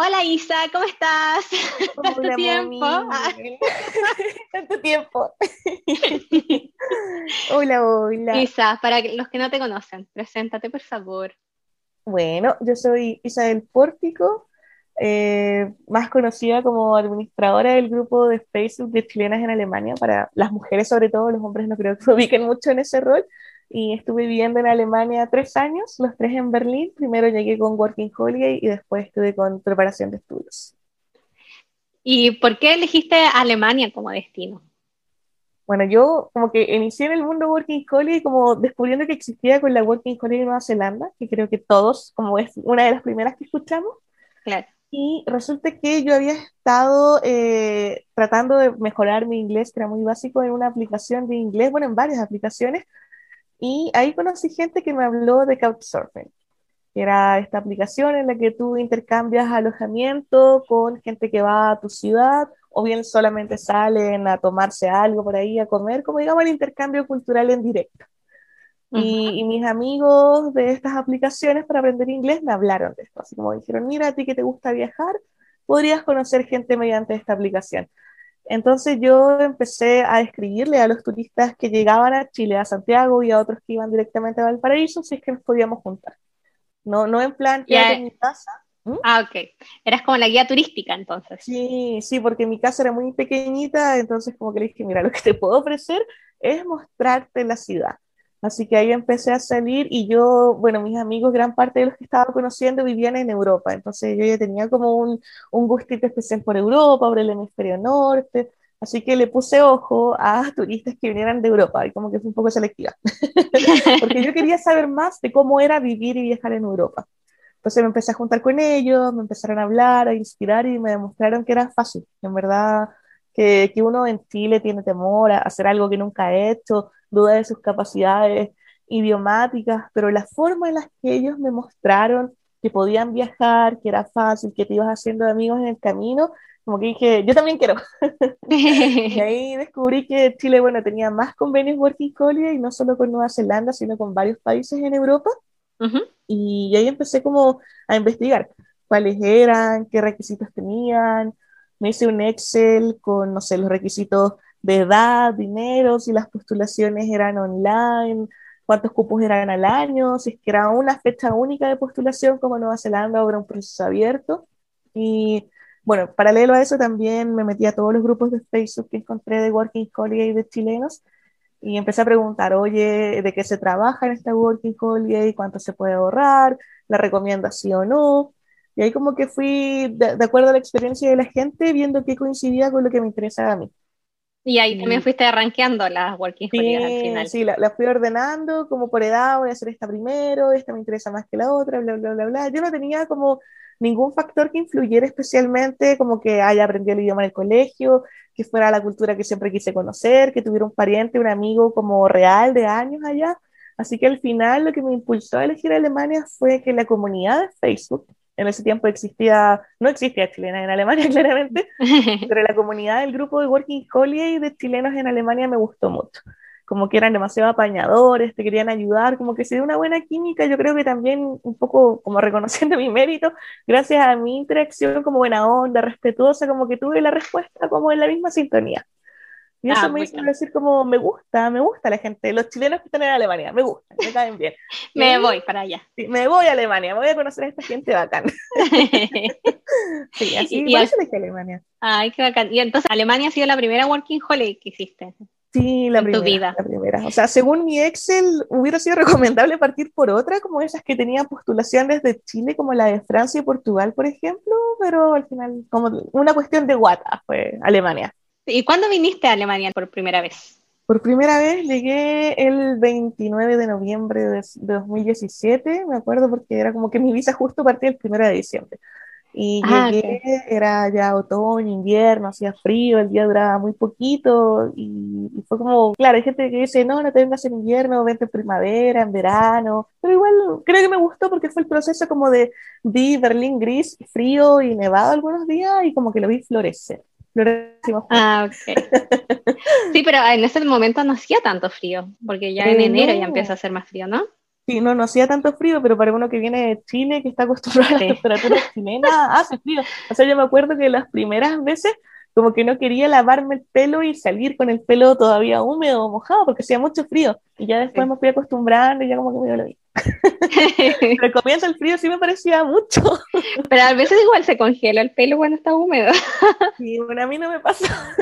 Hola Isa, ¿cómo estás? Tanto tiempo. Tanto tiempo. hola, hola. Isa, para los que no te conocen, preséntate por favor. Bueno, yo soy Isabel Pórtico, eh, más conocida como administradora del grupo de Facebook de chilenas en Alemania, para las mujeres sobre todo, los hombres no creo que se ubiquen mucho en ese rol, y estuve viviendo en Alemania tres años, los tres en Berlín. Primero llegué con Working Holiday y después estuve con preparación de estudios. ¿Y por qué elegiste Alemania como destino? Bueno, yo como que inicié en el mundo Working Holiday como descubriendo que existía con la Working Holiday de Nueva Zelanda, que creo que todos, como es una de las primeras que escuchamos. Claro. Y resulta que yo había estado eh, tratando de mejorar mi inglés, que era muy básico, en una aplicación de inglés, bueno, en varias aplicaciones, y ahí conocí gente que me habló de Couchsurfing, que era esta aplicación en la que tú intercambias alojamiento con gente que va a tu ciudad, o bien solamente salen a tomarse algo por ahí, a comer, como digamos el intercambio cultural en directo. y, y, mis amigos de estas aplicaciones para aprender inglés me hablaron de esto, así como dijeron, mira, a ti que te gusta viajar, podrías conocer gente mediante esta aplicación. Entonces yo empecé a escribirle a los turistas que llegaban a Chile, a Santiago y a otros que iban directamente a Valparaíso, si es que nos podíamos juntar. No, no en plan que en mi casa. ¿Mm? Ah, ok. Eras como la guía turística entonces. Sí, sí, porque mi casa era muy pequeñita, entonces como que le dije, mira, lo que te puedo ofrecer es mostrarte la ciudad. Así que ahí empecé a salir y yo, bueno, mis amigos, gran parte de los que estaba conociendo vivían en Europa, entonces yo ya tenía como un, un gustito especial por Europa, por el hemisferio norte, así que le puse ojo a turistas que vinieran de Europa y como que fue un poco selectiva, porque yo quería saber más de cómo era vivir y viajar en Europa. Entonces me empecé a juntar con ellos, me empezaron a hablar, a inspirar y me demostraron que era fácil, en verdad que, que uno en Chile tiene temor a hacer algo que nunca ha hecho, duda de sus capacidades idiomáticas, pero la forma en la que ellos me mostraron que podían viajar, que era fácil, que te ibas haciendo amigos en el camino, como que dije, yo también quiero. y ahí descubrí que Chile, bueno, tenía más convenios Working Holiday, y no solo con Nueva Zelanda, sino con varios países en Europa. y, ahí empecé como a investigar cuáles eran, qué requisitos tenían. Me hice un Excel con, no sé, los requisitos de edad, dinero, si las postulaciones eran online, cuántos cupos eran al año, si es que era una fecha única de postulación como Nueva Zelanda o era un proceso abierto. Y bueno, paralelo a eso también me metí a todos los grupos de Facebook que encontré de Working Holiday de chilenos y empecé a preguntar, oye, ¿de qué se trabaja en esta Working Holiday? ¿Cuánto se puede ahorrar? ¿La recomienda sí o no? Y ahí como que fui, de, de acuerdo a la experiencia de la gente, viendo qué coincidía con lo que me interesaba a mí. Y ahí también fuiste arranqueando las working sí, al final. Sí, las la fui ordenando como por edad, voy a hacer esta primero, esta me interesa más que la otra, bla, bla, bla, bla. Yo no tenía como ningún factor que influyera especialmente, como que haya aprendido el idioma en el colegio, que fuera la cultura que siempre quise conocer, que tuviera un pariente, un amigo como real de años allá. Así que al final lo que me impulsó a elegir Alemania fue que la comunidad de Facebook en ese tiempo existía, no existía chilena en Alemania claramente, pero la comunidad del grupo de Working Holiday de chilenos en Alemania me gustó mucho. Como que eran demasiado apañadores, te querían ayudar, como que se dio una buena química, yo creo que también un poco como reconociendo mi mérito, gracias a mi interacción como buena onda, respetuosa, como que tuve la respuesta como en la misma sintonía. Y eso ah, me hizo decir como, me gusta, me gusta la gente, los chilenos que están en Alemania, me gustan, me caen bien. me voy para allá. Sí, me voy a Alemania, voy a conocer a esta gente bacán. sí, así, y, por Alemania. Ay, qué bacán. Y entonces, ¿Alemania ha sido la primera working holiday que hiciste? Sí, la primera, tu vida. la primera. O sea, según mi Excel, hubiera sido recomendable partir por otra, como esas que tenían postulaciones de Chile, como la de Francia y Portugal, por ejemplo, pero al final, como una cuestión de guata, fue Alemania. ¿Y cuándo viniste a Alemania por primera vez? Por primera vez llegué el 29 de noviembre de, 2017, me acuerdo porque era como que mi visa justo partía el 1 de diciembre. Y ah, llegué, era ya otoño, invierno, hacía frío, el día duraba muy poquito y, fue como, claro, hay gente que dice, no, no te vengas en invierno, vente en primavera, en verano, pero igual creo que me gustó porque fue el proceso como de vi Berlín gris, frío y nevado algunos días y como que lo vi florecer. Ah, Sí, pero en ese momento no hacía tanto frío, porque ya en enero ya empieza a hacer más frío, ¿no? Sí, no, no hacía tanto frío, pero para uno que viene de Chile, que está acostumbrado a las temperaturas chilenas, hace frío. O sea, yo me acuerdo que las primeras veces como que no quería lavarme el pelo y salir con el pelo todavía húmedo o mojado porque hacía mucho frío. Y ya después me fui acostumbrando y ya como que me dio lo mismo. Pero comienzo el frío sí me parecía mucho. Pero a veces igual se congela el pelo cuando está húmedo. Y bueno, a mí no me pasa.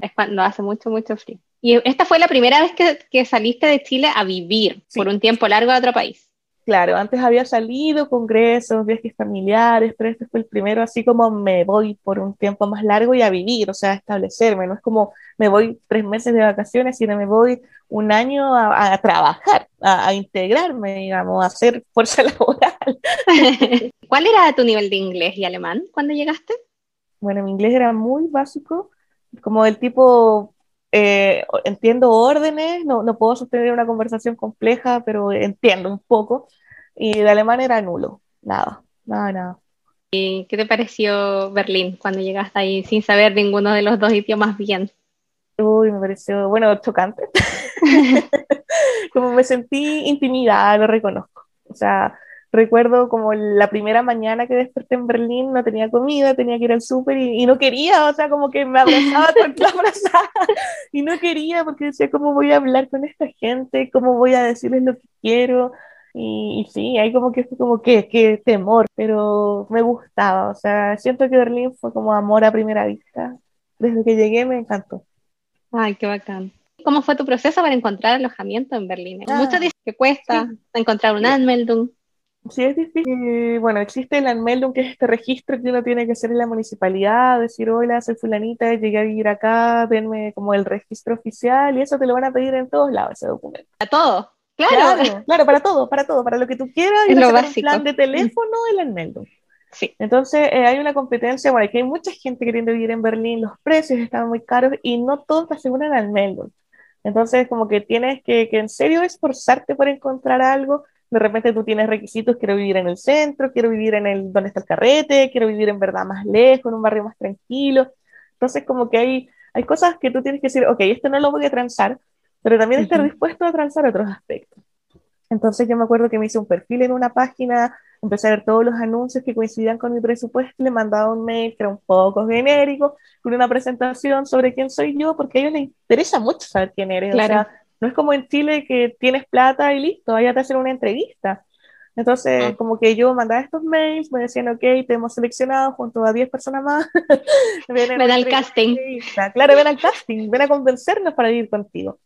Es cuando hace mucho, mucho frío. Y esta fue la primera vez que, que saliste de Chile a vivir Sí. por un tiempo largo a otro país. Claro, antes había salido congresos, viajes familiares, pero este fue el primero así como me voy por un tiempo más largo y a vivir, o sea, a establecerme. No es como me voy tres meses de vacaciones, sino me voy un año a, a trabajar, a, a integrarme, digamos, a hacer fuerza laboral. ¿Cuál era tu nivel de inglés y alemán cuando llegaste? Bueno, mi inglés era muy básico, como del tipo, eh, entiendo órdenes, no, no puedo sostener una conversación compleja, pero entiendo un poco. Y de alemán era nulo, nada, nada, nada. ¿Y qué te pareció Berlín cuando llegaste ahí sin saber ninguno de los dos idiomas bien? Uy, me pareció, bueno, chocante. Como me sentí intimidada, lo reconozco. O sea, recuerdo como la primera mañana que desperté en Berlín, no tenía comida, tenía que ir al súper y, y no quería, o sea, como que me abrazaba con la abrazada y no quería porque decía, ¿cómo voy a hablar con esta gente? ¿Cómo voy a decirles lo que quiero? Y, y sí, hay como que fue como que, que temor, pero me gustaba, o sea, siento que Berlín fue como amor a primera vista. Desde que llegué me encantó. Ay, qué bacán. ¿Cómo fue tu proceso para encontrar alojamiento en Berlín? Ah, Muchos dicen que cuesta encontrar un Sí. Anmeldung. Sí, es difícil. Bueno, existe el Anmeldung, que es este registro que uno tiene que hacer en la municipalidad, decir, hola, soy fulanita, llegué a vivir acá, denme como el registro oficial, y eso te lo van a pedir en todos lados, ese documento. A todo. Claro. Claro, claro, para todo, para todo, para lo que tú quieras, a lo un básico. plan de teléfono, el Anmeldung. Sí. Entonces, eh, hay una competencia, bueno, aquí hay mucha gente queriendo vivir en Berlín, los precios están muy caros y no todos te aseguran al Meldon. Entonces, como que tienes que, que en serio esforzarte por encontrar algo. De repente tú tienes requisitos, quiero vivir en el centro, quiero vivir en el donde está el carrete, quiero vivir en verdad más lejos, en un barrio más tranquilo. Entonces, como que hay, hay cosas que tú tienes que decir, ok, esto no lo voy a transar, pero también estar Ujú. dispuesto a transar otros aspectos. Entonces yo me acuerdo que me hice un perfil en una página, empecé a ver todos los anuncios que coincidían con mi presupuesto, le mandaba un mail que era un poco genérico, con una presentación sobre quién soy yo, porque a ellos les interesa mucho saber quién eres. O Claro. sea, no es como en Chile que tienes plata y listo, allá te hacen una entrevista. Entonces, Ah. como que yo mandaba estos mails, me decían, ok, te hemos seleccionado junto a 10 personas más. ven, Ven al casting. Claro, ven al casting, ven a convencernos para ir contigo.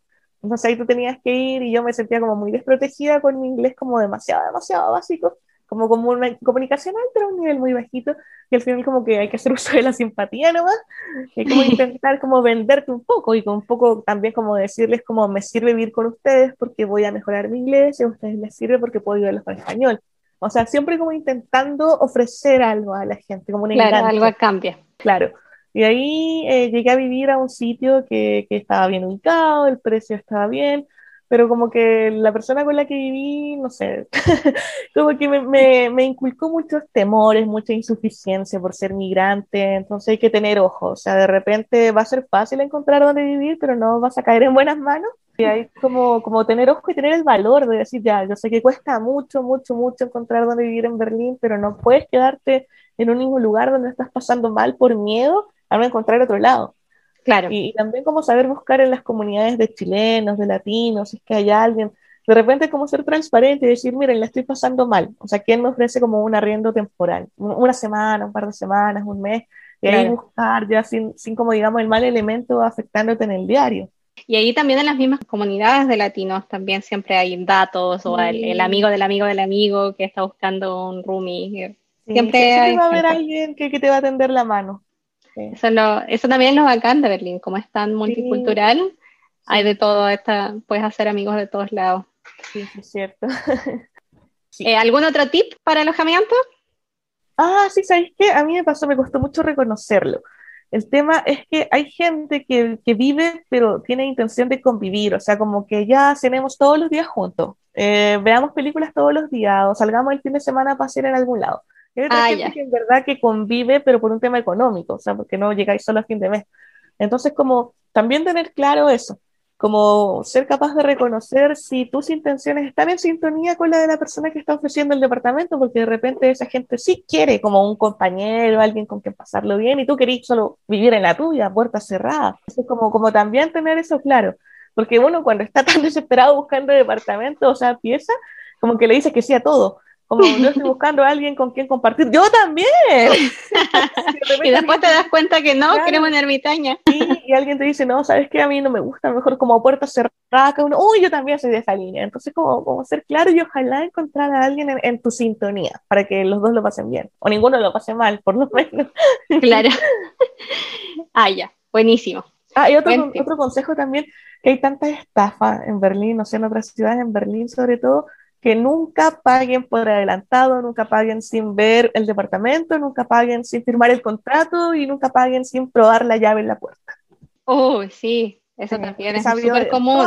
Entonces ahí tú tenías que ir y yo me sentía como muy desprotegida con mi inglés como demasiado, demasiado básico, como, una comunicacional, pero a un nivel muy bajito, y al final como que hay que hacer uso de la simpatía nomás, y como intentar como venderte un poco y con un poco también como decirles como me sirve vivir con ustedes porque voy a mejorar mi inglés y a ustedes les sirve porque puedo ayudarlos con español. O sea, siempre como intentando ofrecer algo a la gente, como un Claro, enganche. algo cambia. Claro. Y ahí eh, llegué a vivir a un sitio que, que estaba bien ubicado, el precio estaba bien, pero como que la persona con la que viví, no sé, como que me, me, me inculcó muchos temores, mucha insuficiencia por ser migrante, entonces hay que tener ojo, o sea, de repente va a ser fácil encontrar dónde vivir, pero no vas a caer en buenas manos. Y hay como, como tener ojo y tener el valor de decir, ya, yo sé que cuesta mucho, mucho, mucho encontrar dónde vivir en Berlín, pero no puedes quedarte en un mismo lugar donde estás pasando mal por miedo a no encontrar otro lado. Claro. Y, y también como saber buscar en las comunidades de chilenos, de latinos, si es que hay alguien, de repente como ser transparente y decir, miren, la estoy pasando mal. O sea, ¿quién me ofrece como un arriendo temporal? Un- Una semana, un par de semanas, un mes, y ahí Claro. buscar ya sin, sin como digamos el mal elemento afectándote en el diario. Y ahí también en las mismas comunidades de latinos también siempre hay datos o el, el Sí. amigo del amigo del amigo que está buscando un roomie. Sí, Siempre siempre hay va a haber alguien que, que te va a tender la mano. Sí. Eso, es lo- eso también es lo bacán de Berlín, como es tan multicultural, hay de todo, esta, puedes hacer amigos de todos lados. Sí, es cierto. Eh, ¿Algún otro tip para alojamiento? Ah, sí, ¿sabéis qué? A mí me pasó, me costó mucho reconocerlo. El tema es que hay gente que, que vive, pero tiene intención de convivir, o sea, como que ya cenemos todos los días juntos, eh, veamos películas todos los días, o salgamos el fin de semana a pasear en algún lado. Y hay otra Ah, gente ya. que en verdad que convive, pero por un tema económico, o sea, porque no llegáis solo a fin de mes. Entonces, como también tener claro eso, como ser capaz de reconocer si tus intenciones están en sintonía con la de la persona que está ofreciendo el departamento, porque de repente esa gente sí quiere como un compañero, alguien con quien pasarlo bien, y tú querís solo vivir en la tuya, puerta cerrada. Es como, como también tener eso claro, porque uno cuando está tan desesperado buscando departamento, o sea, pieza, como que le dice que sí a todo como yo estoy buscando a alguien con quien compartir. Yo también. y después te das cuenta que no, queremos una ermitaña. y alguien te dice, no, sabes que a mí no me gusta, mejor como puerta cerrada, que uno, uy, yo también soy de esa línea. Entonces, como, como ser claro y ojalá encontrar a alguien en, tu sintonía para que los dos lo pasen bien. O ninguno lo pase mal, por lo menos. claro. ah, ya, buenísimo. Ah, y otro, otro consejo también, que hay tanta estafa en Berlín, no sé, en otras ciudades, en Berlín sobre todo, que nunca paguen por adelantado, nunca paguen sin ver el departamento, nunca paguen sin firmar el contrato y nunca paguen sin probar la llave en la puerta. Oh, sí, eso también es súper común.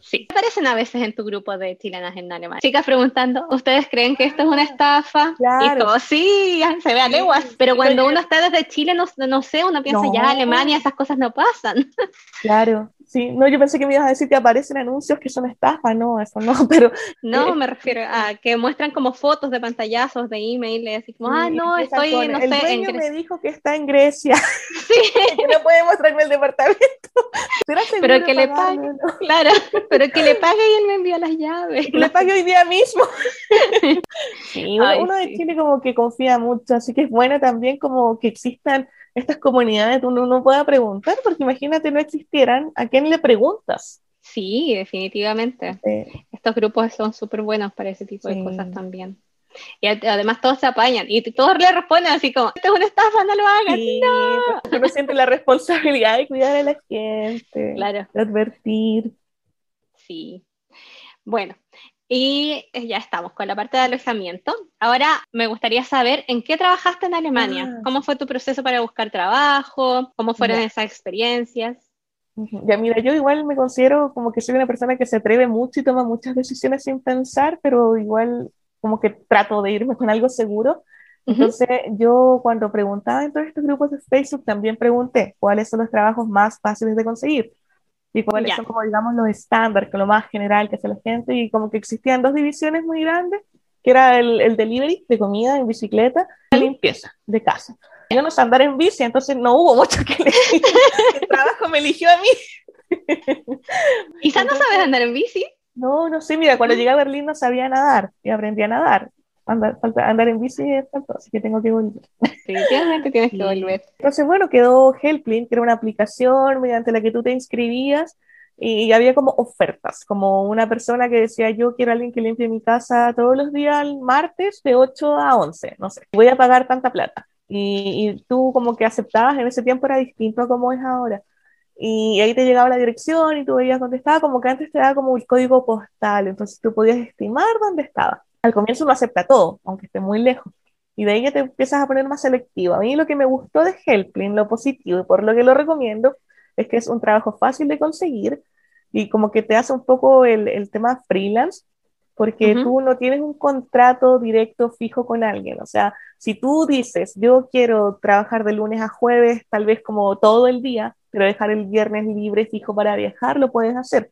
Sí. Aparecen a veces en tu grupo de chilenas en Alemania. Chicas preguntando, ¿ustedes creen que esto es una estafa? Y todo, sí, se ve a leguas. Pero cuando uno está desde Chile, no, no sé, uno piensa ya Alemania, esas cosas no pasan. Claro, Sí, no, yo pensé que me ibas a decir que aparecen anuncios que son estafas, no, eso no, pero... No, eh, me refiero a que muestran como fotos de pantallazos, de email, así como, ah, no, estoy, no el sé, dueño me dijo que está en Grecia, sí. que no puede mostrarme el departamento. pero que le pague, claro, pero que le pague y él me envía las llaves. Que le pague hoy día mismo. sí, uno, de Chile como que confía mucho, así que es bueno también como que existan estas comunidades uno no pueda preguntar, porque imagínate no existieran, ¿a quién le preguntas? Sí, definitivamente. Estos grupos son súper buenos para ese tipo de cosas también. Y además todos se apañan y todos le responden así como, esto es una estafa, no lo hagas, sí, no. Uno siente la responsabilidad de cuidar a la gente, claro. de advertir. Sí. Bueno, y eh, ya estamos con la parte de alojamiento. Ahora me gustaría saber en qué trabajaste en Alemania. Ah. ¿Cómo fue tu proceso para buscar trabajo? ¿Cómo fueron esas experiencias? Ya mira, yo igual me considero como que soy una persona que se atreve mucho y toma muchas decisiones sin pensar, pero igual como que trato de irme con algo seguro. Entonces yo cuando preguntaba en todos estos grupos de Facebook también pregunté cuáles son los trabajos más fáciles de conseguir y cuáles son como digamos los estándares, que lo más general que hace la gente y como que existían dos divisiones muy grandes, que era el, el delivery de comida en bicicleta y la limpieza de casa. Yo no sé andar en bici, entonces no hubo mucho que elegir. el trabajo me eligió a mí. ¿Quizás no sabes andar en bici? No, no sé, mira, cuando llegué a Berlín no sabía nadar y aprendí a nadar andar, andar en bici es así que tengo que volver. Definitivamente tienes que volver. Entonces, bueno, quedó Helplin, que era una aplicación mediante la que tú te inscribías y había como ofertas, como una persona que decía, yo quiero a alguien que limpie mi casa todos los días el martes de 8 a 11, no sé, voy a pagar tanta plata. Y, y tú como que aceptabas, en ese tiempo era distinto a como es ahora. Y ahí te llegaba la dirección y tú veías dónde estaba, como que antes te daba como el código postal, entonces tú podías estimar dónde estaba al comienzo lo acepta todo, aunque esté muy lejos. Y de ahí ya te empiezas a poner más selectivo. A mí lo que me gustó de Helpline, lo positivo y por lo que lo recomiendo, es que es un trabajo fácil de conseguir y como que te hace un poco el, el tema freelance, porque tú no tienes un contrato directo fijo con alguien. O sea, si tú dices, yo quiero trabajar de lunes a jueves, tal vez como todo el día, pero dejar el viernes libre fijo para viajar, lo puedes hacer.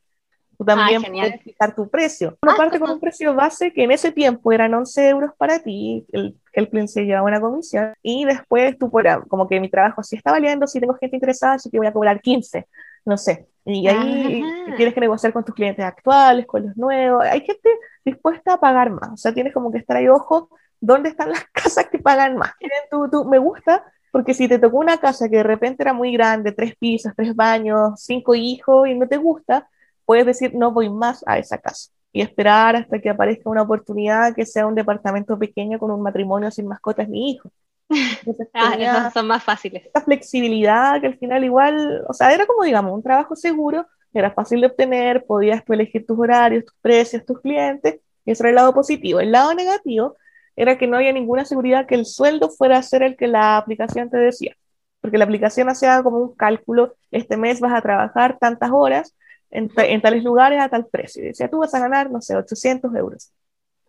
Tú también puedes fijar tu precio. Una ah, parte con un precio base que en ese tiempo eran 11 euros para ti, el, el cliente se llevaba una comisión, y después tú, como que mi trabajo sí está valiendo, si tengo gente interesada, así que voy a cobrar 15, no sé. Y ahí tienes que negociar con tus clientes actuales, con los nuevos. Hay gente dispuesta a pagar más. O sea, tienes como que estar ahí, ojo, ¿dónde están las casas que pagan más? Tú, tú, me gusta porque si te tocó una casa que de repente era muy grande, tres pisos, tres baños, cinco hijos, y no te gusta, puedes decir no voy más a esa casa y esperar hasta que aparezca una oportunidad que sea un departamento pequeño con un matrimonio sin mascotas ni hijos. ah, son más fáciles. Esta flexibilidad que al final igual, o sea, era como digamos un trabajo seguro, era fácil de obtener, podías tú elegir tus horarios, tus precios, tus clientes, y eso era el lado positivo. El lado negativo era que no había ninguna seguridad que el sueldo fuera a ser el que la aplicación te decía, porque la aplicación hacía como un cálculo, este mes vas a trabajar tantas horas, en, tales lugares a tal precio. Y decía, tú vas a ganar, no sé, 800 euros.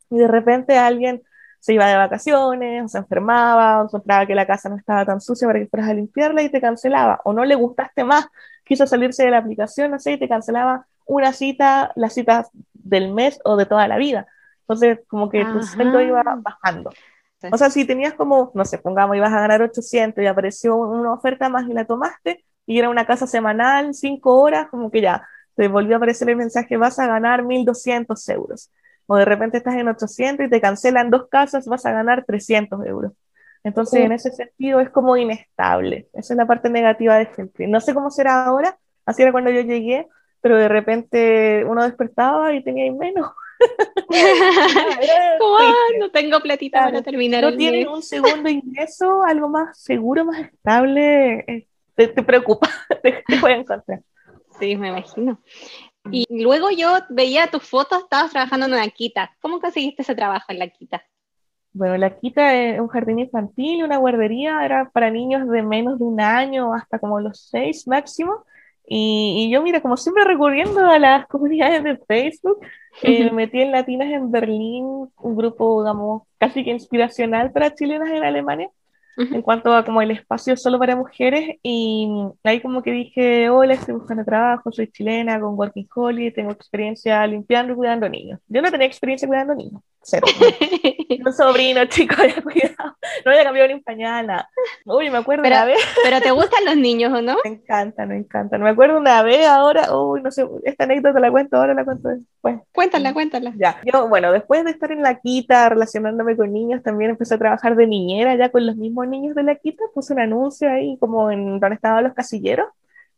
Y de repente alguien se iba de vacaciones, o se enfermaba, o encontraba que la casa no estaba tan sucia para que fueras a limpiarla y te cancelaba, o no le gustaste más, quiso salirse de la aplicación, no sé, y te cancelaba una cita, la cita del mes o de toda la vida. Entonces, como que tu sueldo iba bajando. O sea, si tenías como, no sé, pongamos, ibas a ganar 800 y apareció una oferta más y la tomaste, y era una casa semanal, cinco horas, como que ya, te volvió a aparecer el mensaje, vas a ganar 1.200 euros. O de repente estás en 800 y te cancelan dos casas, vas a ganar 300 euros. Entonces, en ese sentido, es como inestable. Esa es la parte negativa de siempre. No sé cómo será ahora, así era cuando yo llegué, pero de repente uno despertaba y tenía menos. no tengo platita para terminar. No tienes un segundo ingreso, algo más seguro, más estable, eh, te, preocupa, te, voy a encontrar. Sí, me imagino. Y luego yo veía tus fotos, estabas trabajando en una quita. ¿Cómo conseguiste ese trabajo en la quita? Bueno, la quita es un jardín infantil, una guardería, era para niños de menos de un año hasta como los seis máximo. Y, yo, mira, como siempre recurriendo a las comunidades de Facebook, eh, me metí en Latinas en Berlín, un grupo, digamos, casi que inspiracional para chilenas en Alemania en cuanto a como el espacio solo para mujeres y ahí como que dije, hola, estoy buscando trabajo, soy chilena con Working Holiday, tengo experiencia limpiando y cuidando niños. Yo no tenía experiencia cuidando niños, cero. un sobrino, chico, había cuidado, no había cambiado ni un pañal, nada. Uy, me acuerdo pero, una vez. pero ¿te gustan los niños o no? Me encantan, me encantan. Me acuerdo una vez ahora, uy, no sé, esta anécdota la cuento ahora, la cuento después. Cuéntala, cuéntala. Ya, yo, bueno, después de estar en la quita relacionándome con niños, también empecé a trabajar de niñera ya con los mismos niños de la quita, puse un anuncio ahí como en donde estaban los casilleros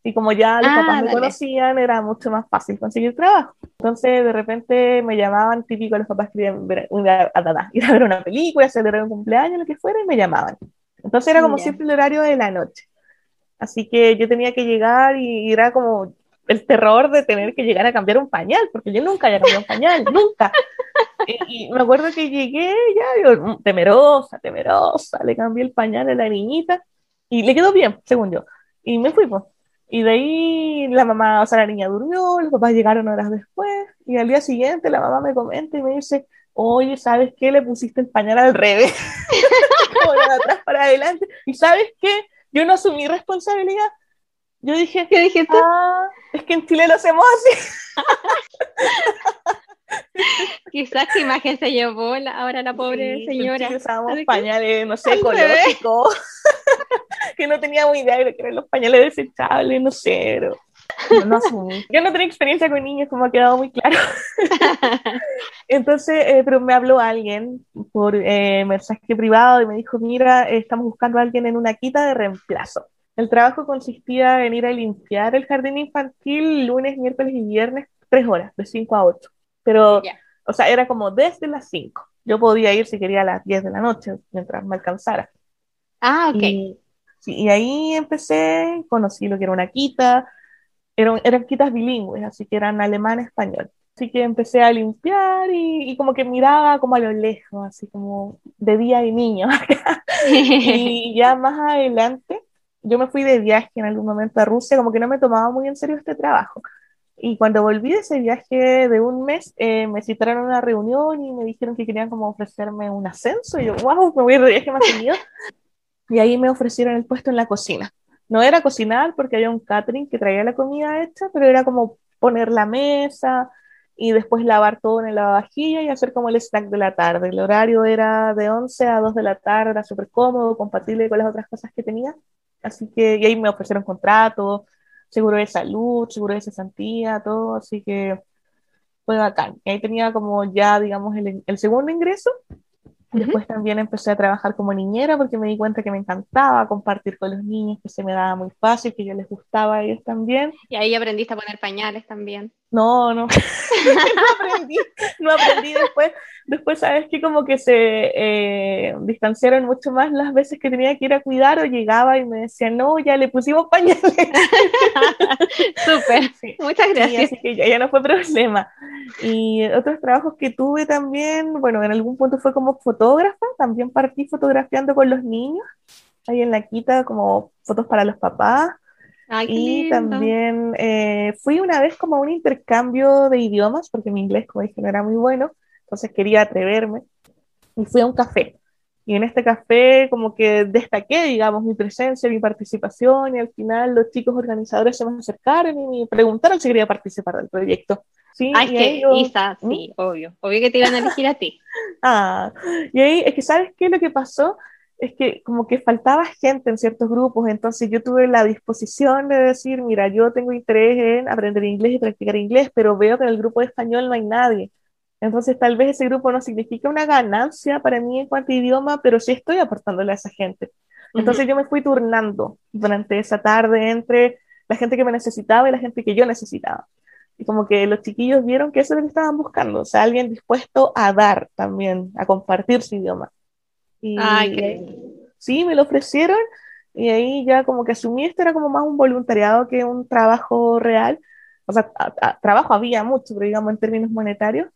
y como ya los papás ah, me conocían, era mucho más fácil conseguir trabajo. Entonces, de repente me llamaban, típico, los papás querían ver, una, ir a ver una película, celebrar un cumpleaños, lo que fuera, y me llamaban. Entonces era como siempre el horario de la noche. Así que yo tenía que llegar y era como el terror de tener que llegar a cambiar un pañal, porque yo nunca había cambiado un pañal, nunca. Y, me acuerdo que llegué ya, yo, mm, temerosa, temerosa, le cambié el pañal a la niñita y le quedó bien, según yo. Y me fui, pues. Y de ahí la mamá, o sea, la niña durmió, los papás llegaron horas después, y al día siguiente la mamá me comenta y me dice, oye, ¿sabes qué? Le pusiste el pañal al revés, como de atrás para adelante, y ¿sabes qué? Yo no asumí responsabilidad, yo dije, ¿qué dijiste? Ah, es que en Chile lo hacemos así. Quizás qué imagen se llevó ahora la pobre señora. usábamos pañales, no sé, ecológicos, que no teníamos idea de que eran los pañales desechables, no sé. No, no Yo no tenía experiencia con niños, como ha quedado muy claro. Entonces, eh, pero me habló alguien por eh, mensaje privado y me dijo, mira, estamos buscando a alguien en una quita de reemplazo. El trabajo consistía en ir a limpiar el jardín infantil lunes, miércoles y viernes, tres horas, de 5 a 8. Pero, o sea, era como desde las 5. Yo podía ir si quería a las 10 de la noche, mientras me alcanzara. Ah, ok. Y, y ahí empecé, conocí lo que era una quita, eran, eran quitas bilingües, así que eran alemán-español. Así que empecé a limpiar y, y, como que miraba como a lo lejos, así como de día y niño. y ya más adelante yo me fui de viaje en algún momento a Rusia, como que no me tomaba muy en serio este trabajo. Y cuando volví de ese viaje de un mes, eh, me citaron a una reunión y me dijeron que querían como ofrecerme un ascenso. Y yo, wow, me voy de viaje más seguido. Y ahí me ofrecieron el puesto en la cocina. No era cocinar porque había un catering que traía la comida hecha, pero era como poner la mesa y después lavar todo en el lavavajilla y hacer como el snack de la tarde. El horario era de 11 a 2 de la tarde, era súper cómodo, compatible con las otras cosas que tenía. Así que, y ahí me ofrecieron contrato, seguro de salud, seguro de cesantía, todo, así que fue bacán. Y ahí tenía como ya, digamos, el, el segundo ingreso Después también empecé a trabajar como niñera porque me di cuenta que me encantaba compartir con los niños, que se me daba muy fácil, que yo les gustaba a ellos también. Y ahí aprendiste a poner pañales también. No, no, no aprendí, no aprendí después. Después, sabes que como que se eh, distanciaron mucho más las veces que tenía que ir a cuidar o llegaba y me decían, no, ya le pusimos pañales. Súper, muchas gracias. así que ya, ya, no fue problema. Y otros trabajos que tuve también, bueno, en algún punto fue como fotógrafa, también partí fotografiando con los niños, ahí en la quita como fotos para los papás. Y también eh, fui una vez como a un intercambio de idiomas, porque mi inglés, como dije, no era muy bueno, entonces quería atreverme. y fui a un café. Y en este café como que destaqué, digamos, mi presencia, mi participación y al final los chicos organizadores se me acercaron y me preguntaron si quería participar del proyecto. Sí, Ay, que Isa, ¿Mm? sí, obvio, obvio que te iban a elegir a ti. ah, y ahí es que sabes qué lo que pasó es que como que faltaba gente en ciertos grupos, entonces yo tuve la disposición de decir, mira, yo tengo interés en aprender inglés y practicar inglés, pero veo que en el grupo de español no hay nadie. Entonces tal vez ese grupo no significa una ganancia para mí en cuanto a idioma, pero sí estoy aportándole a esa gente. Entonces yo me fui turnando durante esa tarde entre la gente que me necesitaba y la gente que yo necesitaba. Y como que los chiquillos vieron que eso es lo que estaban buscando, o sea, alguien dispuesto a dar también, a compartir su idioma. Y sí, me lo ofrecieron y ahí ya como que asumí esto era como más un voluntariado que un trabajo real. O sea, trabajo había mucho, pero digamos en términos monetarios.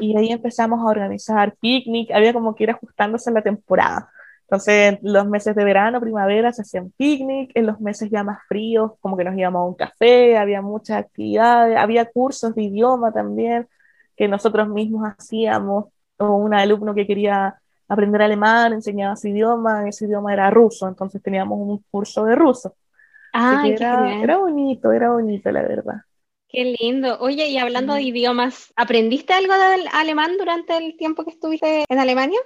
Y ahí empezamos a organizar picnic, había como que ir ajustándose a la temporada. Entonces, en los meses de verano, primavera, se hacían picnic, en los meses ya más fríos, como que nos íbamos a un café, había muchas actividades, había cursos de idioma también que nosotros mismos hacíamos, o un alumno que quería aprender alemán, enseñaba su idioma, ese idioma era ruso, entonces teníamos un curso de ruso. Ah, era, era bonito, era bonito, la verdad. Qué lindo. Oye, y hablando de idiomas, ¿aprendiste algo del alemán durante el tiempo que estuviste en Alemania?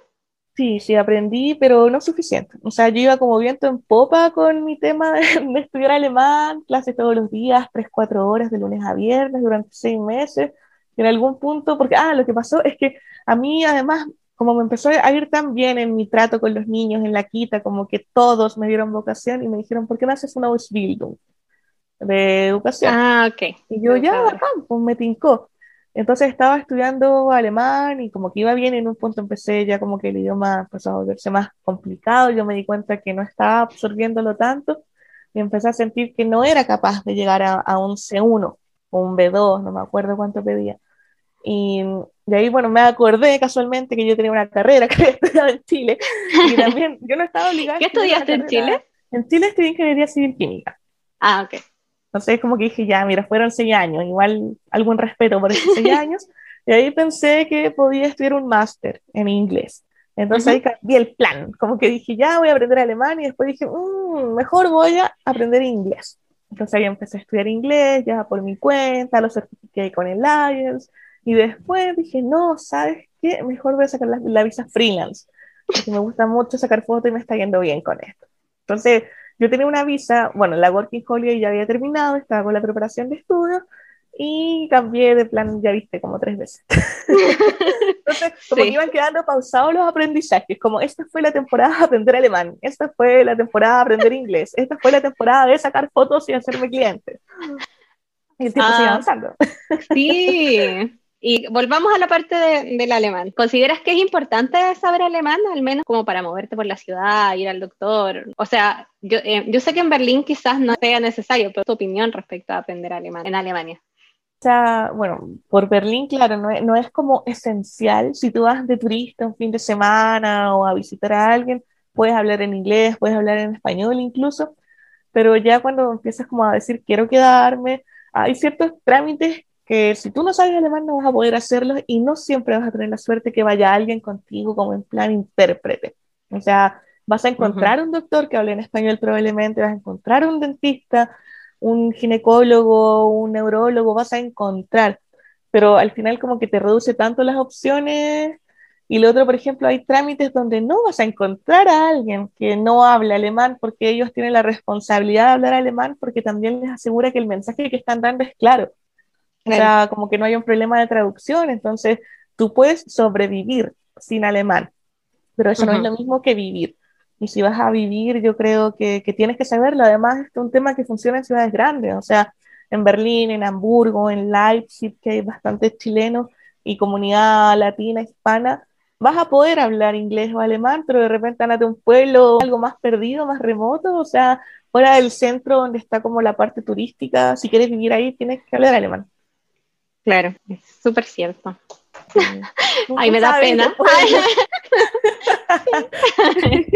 Sí, sí, aprendí, pero no suficiente. O sea, yo iba como viento en popa con mi tema de, estudiar alemán, clases todos los días, tres, cuatro horas de lunes a viernes durante seis meses. en algún punto, porque, ah, lo que pasó es que a mí además, como me empezó a ir tan bien en mi trato con los niños en la quita, como que todos me dieron vocación y me dijeron, ¿por qué no haces una Ausbildung? de educación. Ah, ok. Y yo ya, pues me tincó. Entonces estaba estudiando alemán y como que iba bien, en un punto empecé ya como que el idioma empezó a volverse más complicado, yo me di cuenta que no estaba absorbiéndolo tanto y empecé a sentir que no era capaz de llegar a, a un C1 o un B2, no me acuerdo cuánto pedía. Y de ahí, bueno, me acordé casualmente que yo tenía una carrera que había estudiado en Chile y también yo no estaba obligada. ¿Qué estudiaste en Chile? En Chile estudié Ingeniería Civil Química. Ah, ok. Entonces como que dije, ya, mira, fueron seis años, igual algún respeto por esos seis años. Y ahí pensé que podía estudiar un máster en inglés. Entonces ahí cambié el plan, como que dije, ya voy a aprender alemán y después dije, mmm, mejor voy a aprender inglés. Entonces ahí empecé a estudiar inglés, ya por mi cuenta, lo certifiqué con el IELTS y después dije, no, ¿sabes qué? Mejor voy a sacar la, la visa freelance, porque me gusta mucho sacar fotos y me está yendo bien con esto. Entonces yo tenía una visa, bueno, la Working Holiday ya había terminado, estaba con la preparación de estudios y cambié de plan, ya viste, como tres veces. Entonces, como que iban quedando pausados los aprendizajes, como esta fue la temporada de aprender alemán, esta fue la temporada de aprender inglés, esta fue la temporada de sacar fotos y hacerme clientes. Y el tiempo sigue ah, avanzando. Sí, y volvamos a la parte del alemán. ¿Consideras que es importante saber alemán, al menos como para moverte por la ciudad, ir al doctor? O sea, yo, eh, yo sé que en Berlín quizás no sea necesario, pero tu opinión respecto a aprender alemán en Alemania. O sea, bueno, por Berlín, claro, no es, no es como esencial. Si tú vas de turista un fin de semana o a visitar a alguien, puedes hablar en inglés, puedes hablar en español incluso, pero ya cuando empiezas como a decir quiero quedarme, hay ciertos trámites que si tú no sabes alemán no vas a poder hacerlo y no siempre vas a tener la suerte que vaya alguien contigo como en plan intérprete. O sea, vas a encontrar un doctor que hable en español probablemente, vas a encontrar un dentista, un ginecólogo, un neurólogo, vas a encontrar, pero al final como que te reduce tanto las opciones y lo otro, por ejemplo, hay trámites donde no vas a encontrar a alguien que no hable alemán porque ellos tienen la responsabilidad de hablar alemán porque también les asegura que el mensaje que están dando es claro. O sea, como que no hay un problema de traducción, entonces tú puedes sobrevivir sin alemán, pero eso no es lo mismo que vivir. Y si vas a vivir, yo creo que, que tienes que saberlo. Además, es un tema que funciona en ciudades grandes, o sea, en Berlín, en Hamburgo, en Leipzig, que hay bastantes chilenos y comunidad latina, hispana, vas a poder hablar inglés o alemán, pero de repente andate a un pueblo algo más perdido, más remoto, o sea, fuera del centro donde está como la parte turística, si quieres vivir ahí, tienes que hablar alemán. Claro, es súper cierto. Ay, me da pena.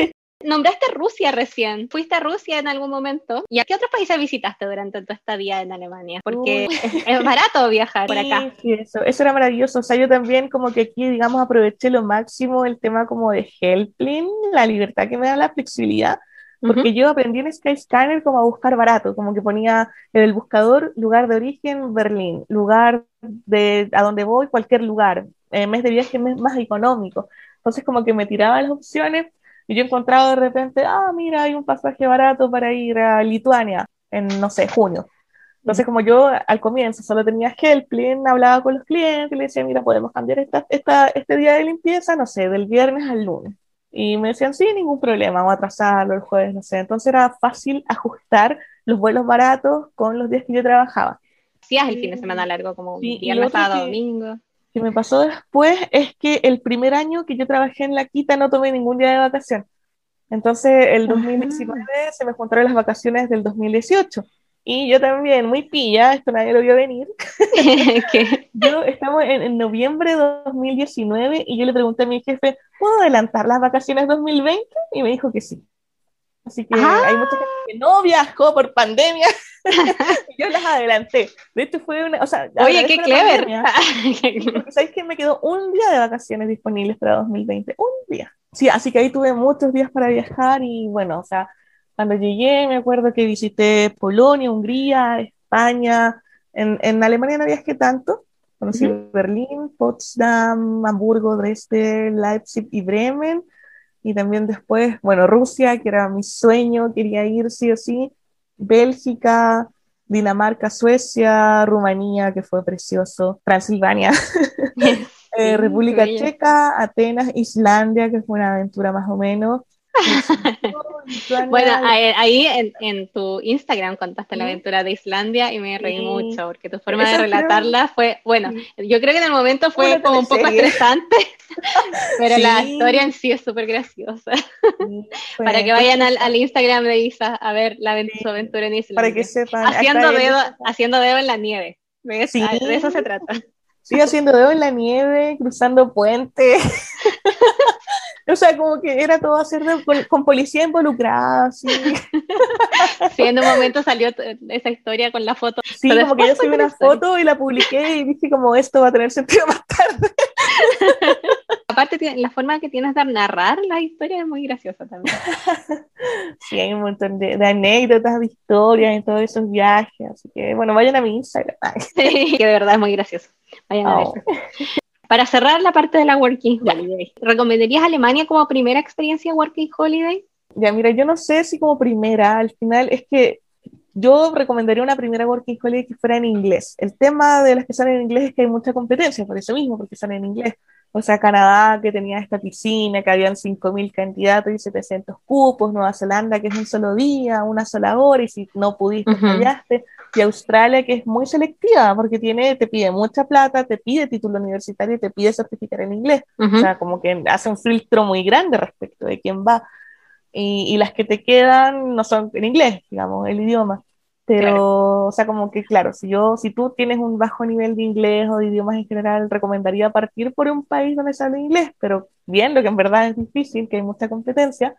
nombraste Rusia recién. ¿Fuiste a Rusia en algún momento? ¿Y a qué otros países visitaste durante tu estadía en Alemania? Porque es barato viajar por acá. Sí, eso, eso era maravilloso. O sea, yo también como que aquí, digamos, aproveché lo máximo el tema como de Helpling, la libertad que me da la flexibilidad porque yo aprendí en Skyscanner como a buscar barato, como que ponía en el buscador lugar de origen Berlín, lugar de a donde voy cualquier lugar, eh, mes de viaje mes más económico. Entonces como que me tiraba las opciones y yo encontraba de repente, ah, mira, hay un pasaje barato para ir a Lituania en, no sé, junio. Entonces, como yo al comienzo solo tenía Helpline, hablaba con los clientes y le decía, mira, podemos cambiar esta, esta, este día de limpieza, no sé, del viernes al lunes. Y me decían, sí, ningún problema, vamos a atrasarlo el jueves, no sé. Entonces era fácil ajustar los vuelos baratos con los días que yo trabajaba. Hacías el fin de semana largo, como sí, viernes, sábado, domingo. que me pasó después es que el primer año que yo trabajé en la quita no tomé ningún día de vacación. Entonces el 2019 se me juntaron las vacaciones del 2018. Y yo también, muy pilla, esto nadie lo vio venir. yo estamos en, noviembre de 2019 y yo le pregunté a mi jefe, ¿puedo adelantar las vacaciones 2020? Y me dijo que sí. Así que hay mucha gente que no viajó por pandemia. yo las adelanté. De hecho, fue una. O sea, Oye, qué clever. ¿Sabéis que me quedó un día de vacaciones disponibles para 2020? Un día. Sí, así que ahí tuve muchos días para viajar y bueno, o sea, cuando llegué, me acuerdo que visité Polonia, Hungría, España. En, en Alemania no viajé tanto. Conocí Berlín, Potsdam, Hamburgo, Dresden, Leipzig y Bremen. Y también después, bueno, Rusia, que era mi sueño, quería ir sí o sí. Bélgica, Dinamarca, Suecia, Rumanía, que fue precioso, Transilvania, eh, República Checa, Atenas, Islandia, que fue una aventura más o menos, bueno, ahí en, tu Instagram contaste la aventura de Islandia y me reí mucho porque tu forma de relatarla fue, bueno, yo creo que en el momento fue como un poco estresante, pero la historia en sí es súper graciosa. Para que vayan al, Instagram de Isa a ver la aventura en Islandia. Para que sepan. Haciendo dedo, haciendo dedo en la nieve. De eso se trata. Sí, haciendo dedo en la nieve, cruzando puentes. O sea, como que era todo hacer con, policía involucrada, sí. Sí, en un momento salió esa historia con la foto. Sí, como que yo subí una foto y la publiqué y dije como esto va a tener sentido más tarde. Aparte, la forma que tienes de narrar la historia es muy graciosa también. Sí, hay un montón de, anécdotas, de historias en todos esos viajes. Así que, bueno, vayan a mi Instagram. Sí, que de verdad es muy gracioso. Vayan a ver. Para cerrar la parte de la Working Holiday, ¿recomendarías Alemania como primera experiencia Working Holiday? Ya, mira, yo no sé si como primera, al final es que yo recomendaría una primera Working Holiday que fuera en inglés. El tema de las que salen en inglés es que hay mucha competencia, por eso mismo, porque salen en inglés. O sea, Canadá, que tenía esta piscina, que habían 5.000 candidatos y 700 cupos, Nueva Zelanda, que es un solo día, una sola hora, y si no pudiste, fallaste y Australia que es muy selectiva porque tiene, te pide mucha plata, te pide título universitario y te pide certificar en inglés. O sea, como que hace un filtro muy grande respecto de quién va. Y, y, las que te quedan no son en inglés, digamos, el idioma. Pero, o sea, como que claro, si yo, si tú tienes un bajo nivel de inglés o de idiomas en general, recomendaría partir por un país donde se habla inglés, pero viendo que en verdad es difícil, que hay mucha competencia,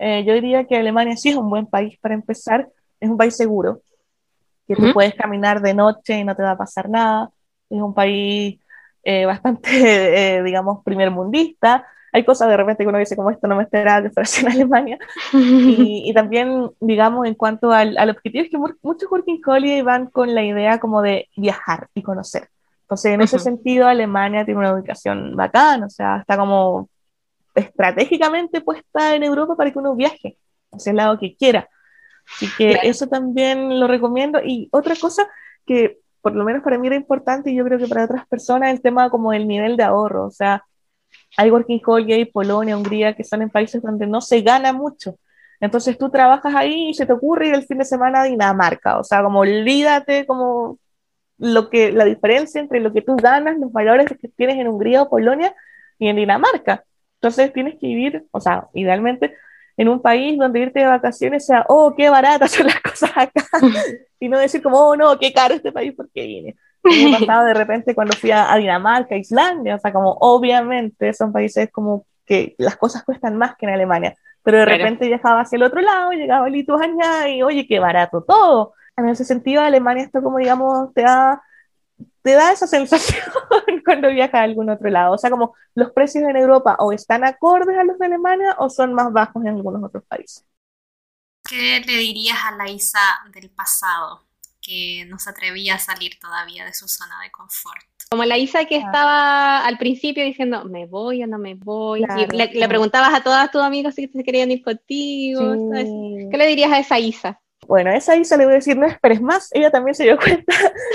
eh, yo diría que Alemania sí es un buen país para empezar, es un país seguro, que tú puedes caminar de noche y no te va a pasar nada. Es un país eh, bastante, eh, digamos, primer mundista. Hay cosas de repente que uno dice, como esto no me esperaba que fuera en Alemania. y, también, digamos, en cuanto al, al, objetivo, es que muchos working holiday van con la idea como de viajar y conocer. Entonces, en ese sentido, Alemania tiene una ubicación bacana, o sea, está como estratégicamente puesta en Europa para que uno viaje hacia el lado que quiera. Así que eso también lo recomiendo. Y otra cosa que por lo menos para mí era importante y yo creo que para otras personas, el tema como el nivel de ahorro. O sea, hay Working Holiday, Polonia, Hungría, que están en países donde no se gana mucho. Entonces tú trabajas ahí y se te ocurre ir el fin de semana a Dinamarca. O sea, como olvídate como lo que, la diferencia entre lo que tú ganas, los valores que tienes en Hungría o Polonia y en Dinamarca. Entonces tienes que vivir, o sea, idealmente en un país donde irte de vacaciones sea, oh, qué baratas son las cosas acá, y no decir como, oh, no, qué caro este país porque vine. Me ha pasado de repente cuando fui a, Dinamarca, Islandia, o sea, como obviamente son países como que las cosas cuestan más que en Alemania, pero de repente viajaba hacia el otro lado, llegaba a Lituania y oye, qué barato todo. En ese sentido, Alemania está como, digamos, te da, te da esa sensación cuando viajas a algún otro lado. O sea, como los precios en Europa o están acordes a los de Alemania o son más bajos en algunos otros países. ¿Qué le dirías a la Isa del pasado que no se atrevía a salir todavía de su zona de confort? Como la Isa que estaba al principio diciendo, me voy o no me voy. y le, preguntabas a todas tus amigos si se querían ir contigo. ¿Qué le dirías a esa Isa? Bueno, esa Isa le voy a decir, no esperes más, ella también se dio cuenta,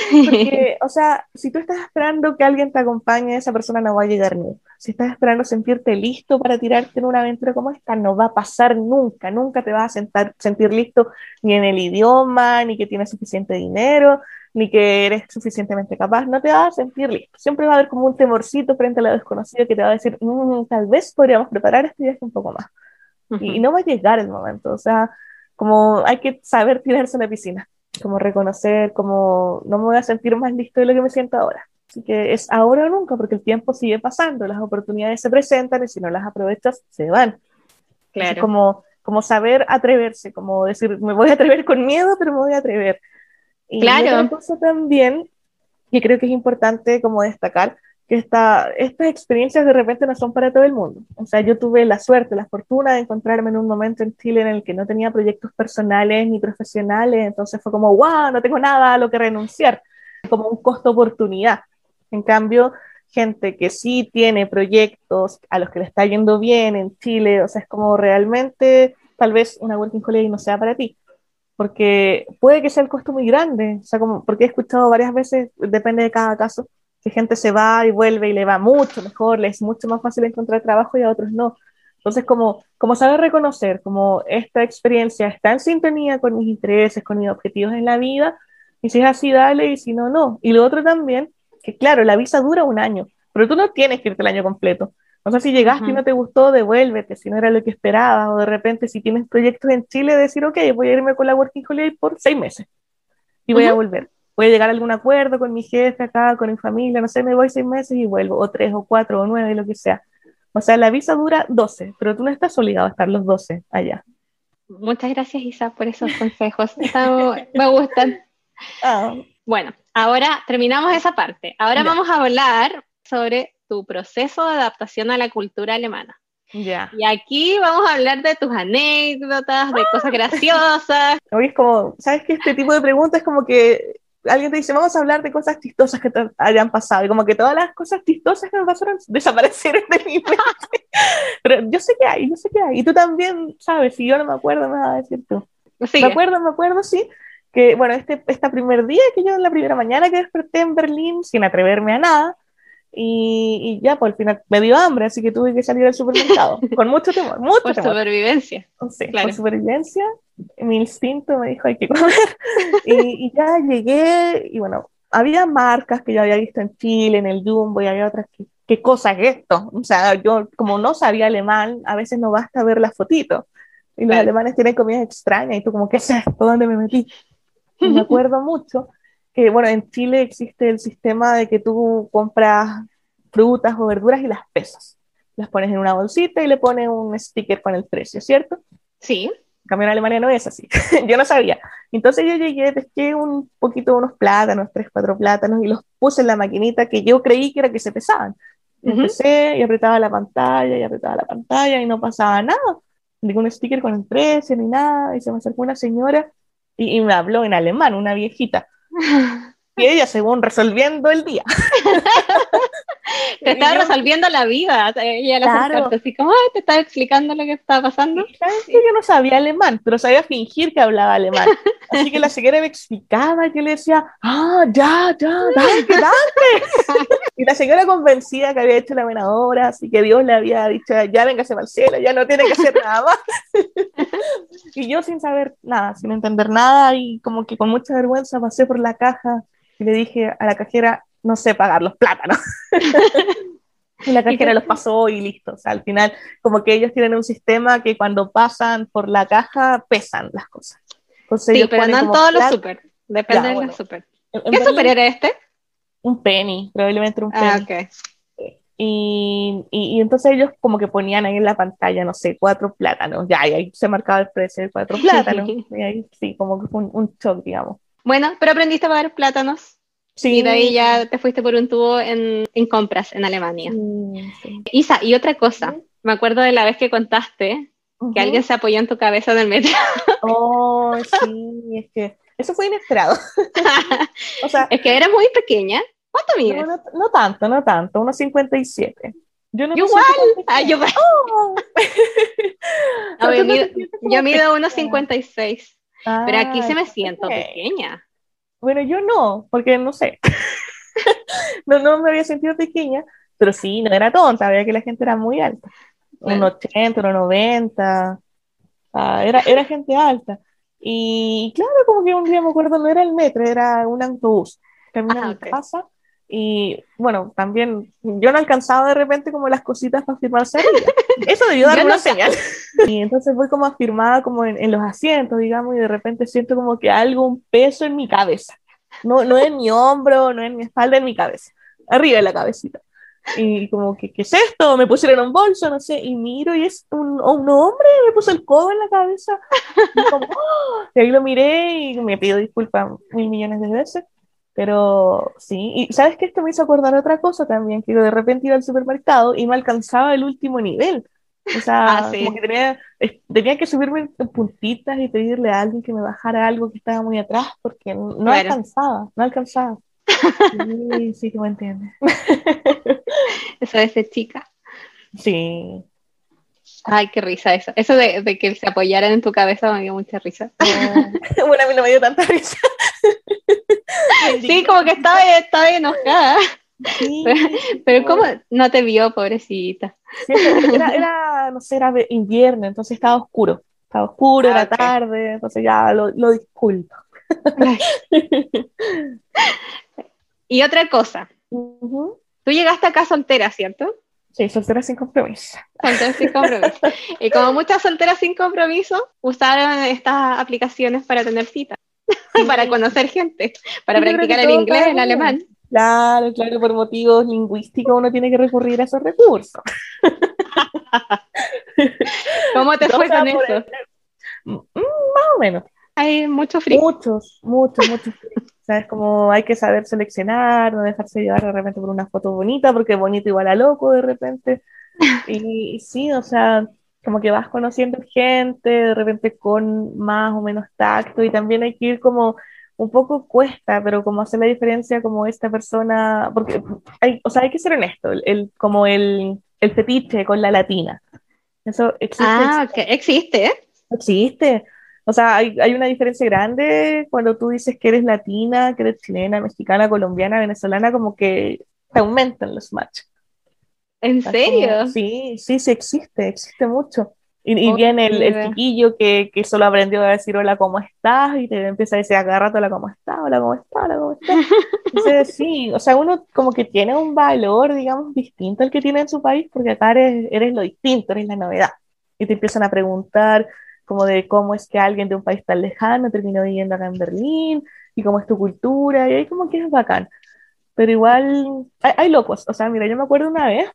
porque, o sea, si tú estás esperando que alguien te acompañe, esa persona no va a llegar nunca. Si estás esperando sentirte listo para tirarte en una aventura como esta, no va a pasar nunca, nunca te vas a sentar, sentir listo ni en el idioma, ni que tienes suficiente dinero, ni que eres suficientemente capaz, no te vas a sentir listo. Siempre va a haber como un temorcito frente a lo desconocido que te va a decir, mm, tal vez podríamos preparar este viaje un poco más. y, no va a llegar el momento, o sea, como hay que saber tirarse a la piscina, como reconocer, como no me voy a sentir más listo de lo que me siento ahora. Así que es ahora o nunca, porque el tiempo sigue pasando, las oportunidades se presentan y si no las aprovechas, se van. Claro. como, como saber atreverse, como decir, me voy a atrever con miedo, pero me voy a atrever. Y claro. otra cosa también que creo que es importante como destacar, esta, estas experiencias de repente no son para todo el mundo. O sea, yo tuve la suerte, la fortuna de encontrarme en un momento en Chile en el que no tenía proyectos personales ni profesionales, entonces fue como, wow, no tengo nada a lo que renunciar, como un costo-oportunidad. En cambio, gente que sí tiene proyectos a los que le está yendo bien en Chile, o sea, es como realmente tal vez una working holiday no sea para ti porque puede que sea el costo muy grande, o sea, como, porque he escuchado varias veces, depende de cada caso, que gente se va y vuelve y le va mucho mejor, le es mucho más fácil encontrar trabajo y a otros no. Entonces, como, como saber reconocer, como esta experiencia está en sintonía con mis intereses, con mis objetivos en la vida, y si es así, dale, y si no, no. Y lo otro también, que claro, la visa dura un año, pero tú no tienes que irte el año completo. No sé si llegaste y no te gustó, devuélvete, si no era lo que esperabas, o de repente si tienes proyectos en Chile, decir, ok, voy a irme con la Working Holiday por seis meses y voy a volver. Voy a llegar a algún acuerdo con mi jefe acá, con mi familia, no sé, me voy seis meses y vuelvo, o tres, o cuatro, o nueve, lo que sea. O sea, la visa dura 12, pero tú no estás obligado a estar los 12 allá. Muchas gracias, Isa, por esos consejos. me gustan. Ah. Bueno, ahora terminamos esa parte. Ahora vamos a hablar sobre tu proceso de adaptación a la cultura alemana. Ya. Y aquí vamos a hablar de tus anécdotas, de cosas graciosas. Hoy es como, ¿sabes qué? Este tipo de preguntas es como que alguien te dice, vamos a hablar de cosas chistosas que te hayan pasado. Y como que todas las cosas chistosas que me pasaron desaparecieron de mi mente. Pero yo sé que hay, yo sé que hay. Y tú también sabes, si yo no me acuerdo, me vas a decir tú. Me acuerdo, me acuerdo, sí. Que bueno, este, este primer día que yo en la primera mañana que desperté en Berlín sin atreverme a nada, y, ya, pues al final me dio hambre, así que tuve que salir al supermercado, con mucho temor, mucho por supervivencia. Sí, por supervivencia, mi instinto me dijo hay que comer. y, ya llegué, y bueno, había marcas que yo había visto en Chile, en el Jumbo, y había otras que, ¿qué cosa es esto? O sea, yo como no sabía alemán, a veces no basta ver las fotitos. Y los alemanes tienen comidas extrañas, y tú como, ¿qué es esto? ¿Dónde me metí? Y me acuerdo mucho que, bueno, en Chile existe el sistema de que tú compras frutas o verduras y las pesas. Las pones en una bolsita y le pones un sticker con el precio, ¿cierto? Sí. En cambio, en Alemania no es así. yo no sabía. Entonces yo llegué, pesqué un poquito unos plátanos, tres, cuatro plátanos, y los puse en la maquinita que yo creí que era que se pesaban. Empecé y apretaba la pantalla y apretaba la pantalla y no pasaba nada. Ningún sticker con el precio ni nada. Y se me acercó una señora y, y me habló en alemán, una viejita. Y ella, según resolviendo el día. te estaba resolviendo la vida. Ella claro. así como, te estaba explicando lo que estaba pasando. ¿Sabes que Yo no sabía alemán, pero sabía fingir que hablaba alemán. Así que la señora me explicaba que le decía, ah, ya, ya, dale, dale. y la señora convencida que había hecho la buena obra, así que Dios le había dicho, ya véngase al cielo, ya no tiene que hacer nada más. y yo sin saber nada, sin entender nada, y como que con mucha vergüenza pasé por la caja y le dije a la cajera, no sé pagar los plátanos. y la cajera los pasó y listo. O sea, al final, como que ellos tienen un sistema que cuando pasan por la caja pesan las cosas. sí, pero no en todos los super. Depende de los super. ¿Qué super era este? Un penny, probablemente un ah, penny. Y, y, entonces ellos como que ponían ahí en la pantalla, no sé, cuatro plátanos, ya, y ahí se marcaba el precio de cuatro plátanos, y ahí sí, como que fue un, un shock, digamos. Bueno, pero aprendiste a pagar plátanos. Sí. Y de ahí ya te fuiste por un tubo en, en compras en Alemania. Isa, y otra cosa, me acuerdo de la vez que contaste que alguien se apoyó en tu cabeza en el metro. Oh, sí, es que eso fue inesperado. o sea, es que eras muy pequeña. ¿Cuánto mides? No, tanto, no tanto, unos 57. Yo no igual. Ah, yo, oh. yo, mido, yo mido unos 56. Pero aquí se me siento pequeña. Bueno, yo no, porque no sé. no, no me había sentido pequeña, pero sí, no era tonta, veía que la gente era muy alta. Un 80, un 90. era, era gente alta. Y claro, como que un día me acuerdo, no era el metro, era un autobús. Terminé mi casa y bueno, también yo no alcanzaba de repente como las cositas para firmarse. Eso debió dar una señal. Y entonces voy como afirmada como en, en, los asientos, digamos, y de repente siento como que algo, un peso en mi cabeza. No, no en mi hombro, no en mi espalda, en mi cabeza. Arriba de la cabecita. Y como que, ¿qué es esto? Me pusieron un bolso, no sé, y miro y es un, un hombre, me puso el codo en la cabeza. Y, como, ¡oh! y ahí lo miré y me pido disculpas mil millones de veces. Pero sí, y sabes que esto me hizo acordar otra cosa también, que de repente iba al supermercado y no alcanzaba el último nivel. O sea, ah, como que tenía, tenía, que subirme en puntitas y pedirle a alguien que me bajara algo que estaba muy atrás porque no alcanzaba, no alcanzaba. Sí, sí que me entiendes. Eso de ser chica. Sí. Ay, qué risa eso. Eso de, de, que se apoyaran en tu cabeza me dio mucha risa. bueno, a mí no me dio tanta risa. sí, como que estaba, estaba enojada. Pero, ¿cómo no te vio, pobrecita? era, era, no sé, era invierno, entonces estaba oscuro. Estaba oscuro, era ah, tarde, entonces ya lo, lo disculpo. y otra cosa. Tú llegaste acá soltera, ¿cierto? Sí, soltera sin compromiso. Soltera sin compromiso. y como muchas solteras sin compromiso, usaron estas aplicaciones para tener citas, para conocer gente, para practicar el inglés, el alemán. Claro, claro, por motivos lingüísticos uno tiene que recurrir a esos recursos. ¿Cómo te fue con eso? Mm, más o menos. Hay muchos frío. Muchos, muchos, muchos. ¿Sabes? Como hay que saber seleccionar, no dejarse llevar de repente por una foto bonita, porque bonito igual a loco de repente. Y, sí, o sea, como que vas conociendo gente, de repente con más o menos tacto, y también hay que ir como un poco cuesta, pero como hacer la diferencia como esta persona, porque hay, o sea, hay que ser honesto, el, como el, el fetiche con la latina. Eso existe. Ah, que existe. Existe. O sea, hay, hay, una diferencia grande cuando tú dices que eres latina, que eres chilena, mexicana, colombiana, venezolana, como que te aumentan los matches. ¿En serio? sí, sí, sí existe, existe mucho. Y, y viene el, el, chiquillo que, que, solo aprendió a decir hola, ¿cómo estás? Y te empieza a decir agarrate hola, ¿cómo estás? Hola, ¿cómo estás? Hola, ¿cómo estás? Entonces, sí, o sea, uno como que tiene un valor, digamos, distinto al que tiene en su país, porque acá eres, eres lo distinto, eres la novedad. Y te empiezan a preguntar, como de cómo es que alguien de un país tan lejano terminó viviendo acá en Berlín y cómo es tu cultura, y ahí como que es bacán. Pero igual hay, locos, o sea, mira, yo me acuerdo una vez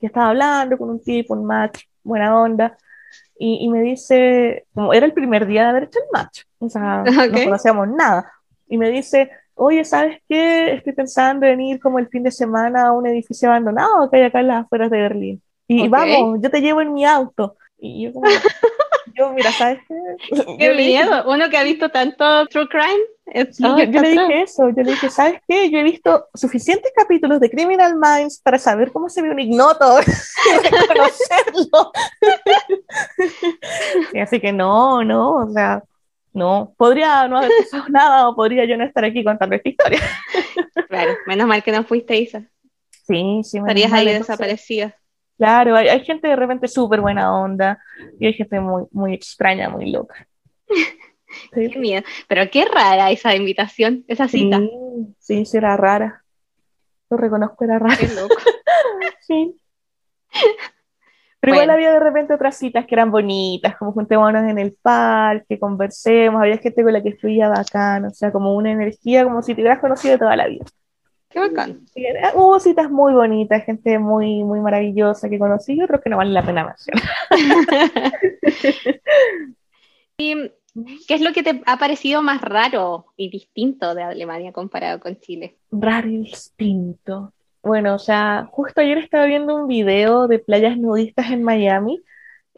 que estaba hablando con un tipo, un match, buena onda, y, y me dice, como era el primer día de haber hecho el match, o sea, no conocíamos nada, y me dice, oye, ¿sabes qué? Estoy pensando en ir como el fin de semana a un edificio abandonado que hay acá en las afueras de Berlín. Y vamos, yo te llevo en mi auto. Y yo como, yo, mira, ¿sabes qué? Qué miedo, uno que ha visto tanto True Crime. yo, le dije eso, yo le dije, ¿sabes qué? Yo he visto suficientes capítulos de Criminal Minds para saber cómo se ve un ignoto y reconocerlo. así que no, no, o sea, no, podría no haber pasado nada o podría yo no estar aquí contando esta historia. claro, menos mal que no fuiste Isa. Sí, sí. Estarías ahí desaparecida. Claro, hay, gente de repente súper buena onda y hay gente muy, muy extraña, muy loca. Qué miedo. Pero qué rara esa invitación, esa cita. Sí, sí, era rara. Lo reconozco, era rara. Qué loco. sí. Pero igual había de repente otras citas que eran bonitas, como juntémonos en el parque, conversemos, había gente con la que fluía bacán, o sea, como una energía como si te hubieras conocido toda la vida. Qué bacán. hubo citas muy bonitas, gente muy, muy maravillosa que conocí y otros que no vale la pena mencionar. ¿Y qué es lo que te ha parecido más raro y distinto de Alemania comparado con Chile? Raro y distinto. Bueno, o sea, justo ayer estaba viendo un video de playas nudistas en Miami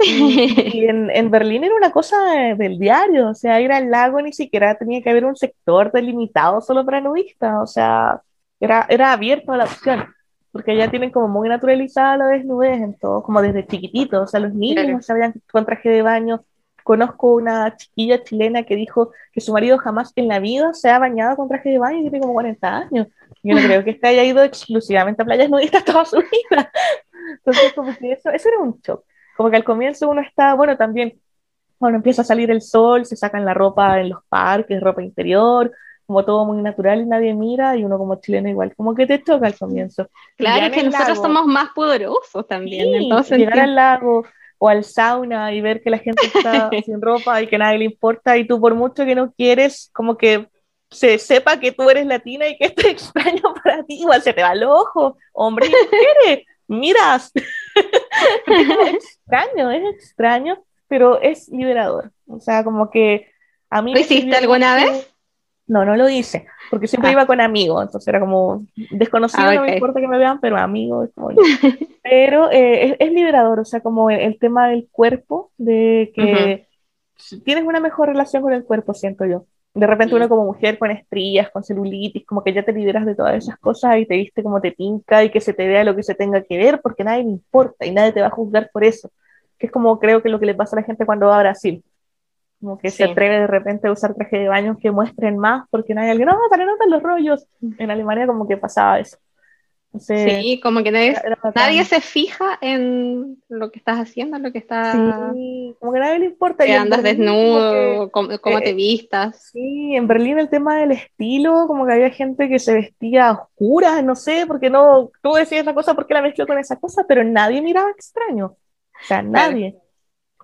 y, en, Berlín era una cosa del diario, o sea, ir al lago ni siquiera tenía que haber un sector delimitado solo para nudistas, o sea, era, era abierto a la opción, porque ya tienen como muy naturalizada la desnudez en todo, como desde chiquititos, o sea, los niños sabían con traje de baño. Conozco una chiquilla chilena que dijo que su marido jamás en la vida se ha bañado con traje de baño y tiene como 40 años. Yo no creo que este haya ido exclusivamente a playas nudistas toda su vida. Entonces, como que eso, eso era un shock. Como que al comienzo uno está, bueno, también, cuando empieza a salir el sol, se sacan la ropa en los parques, ropa interior, como todo muy natural y nadie mira, y uno como chileno igual, como que te toca al comienzo. Claro, que nosotros somos más poderosos también. entonces, llegar al lago o al sauna y ver que la gente está sin ropa y que nadie le importa, y tú por mucho que no quieres, como que se sepa que tú eres latina y que esto es extraño para ti, igual se te va el ojo, hombre, ¿qué Miras. es extraño, es extraño, pero es liberador. O sea, como que a mí... ¿Lo hiciste alguna vez? No, no lo hice, porque siempre ah. iba con amigos, entonces era como desconocido, ah, no me importa que me vean, pero amigos. pero eh, es, liberador, o sea, como el, tema del cuerpo, de que tienes una mejor relación con el cuerpo, siento yo. De repente uno como mujer con estrías, con celulitis, como que ya te liberas de todas esas cosas y te viste como te pinca y que se te vea lo que se tenga que ver porque nadie le importa y nadie te va a juzgar por eso. Que es como creo que lo que le pasa a la gente cuando va a Brasil. Como que se atreve de repente a usar traje de baño que muestren más porque nadie le no, para notar los rollos. En Alemania como que pasaba eso sí, como que nadie, se fija en lo que estás haciendo, lo que estás... Sí, como que nadie le importa. Que andas desnudo, cómo, te eh, vistas. Sí, en Berlín el tema del estilo, como que había gente que se vestía oscura, no sé, porque no, tú decías esa cosa, porque la mezcló con esa cosa? Pero nadie miraba extraño. O sea, nadie.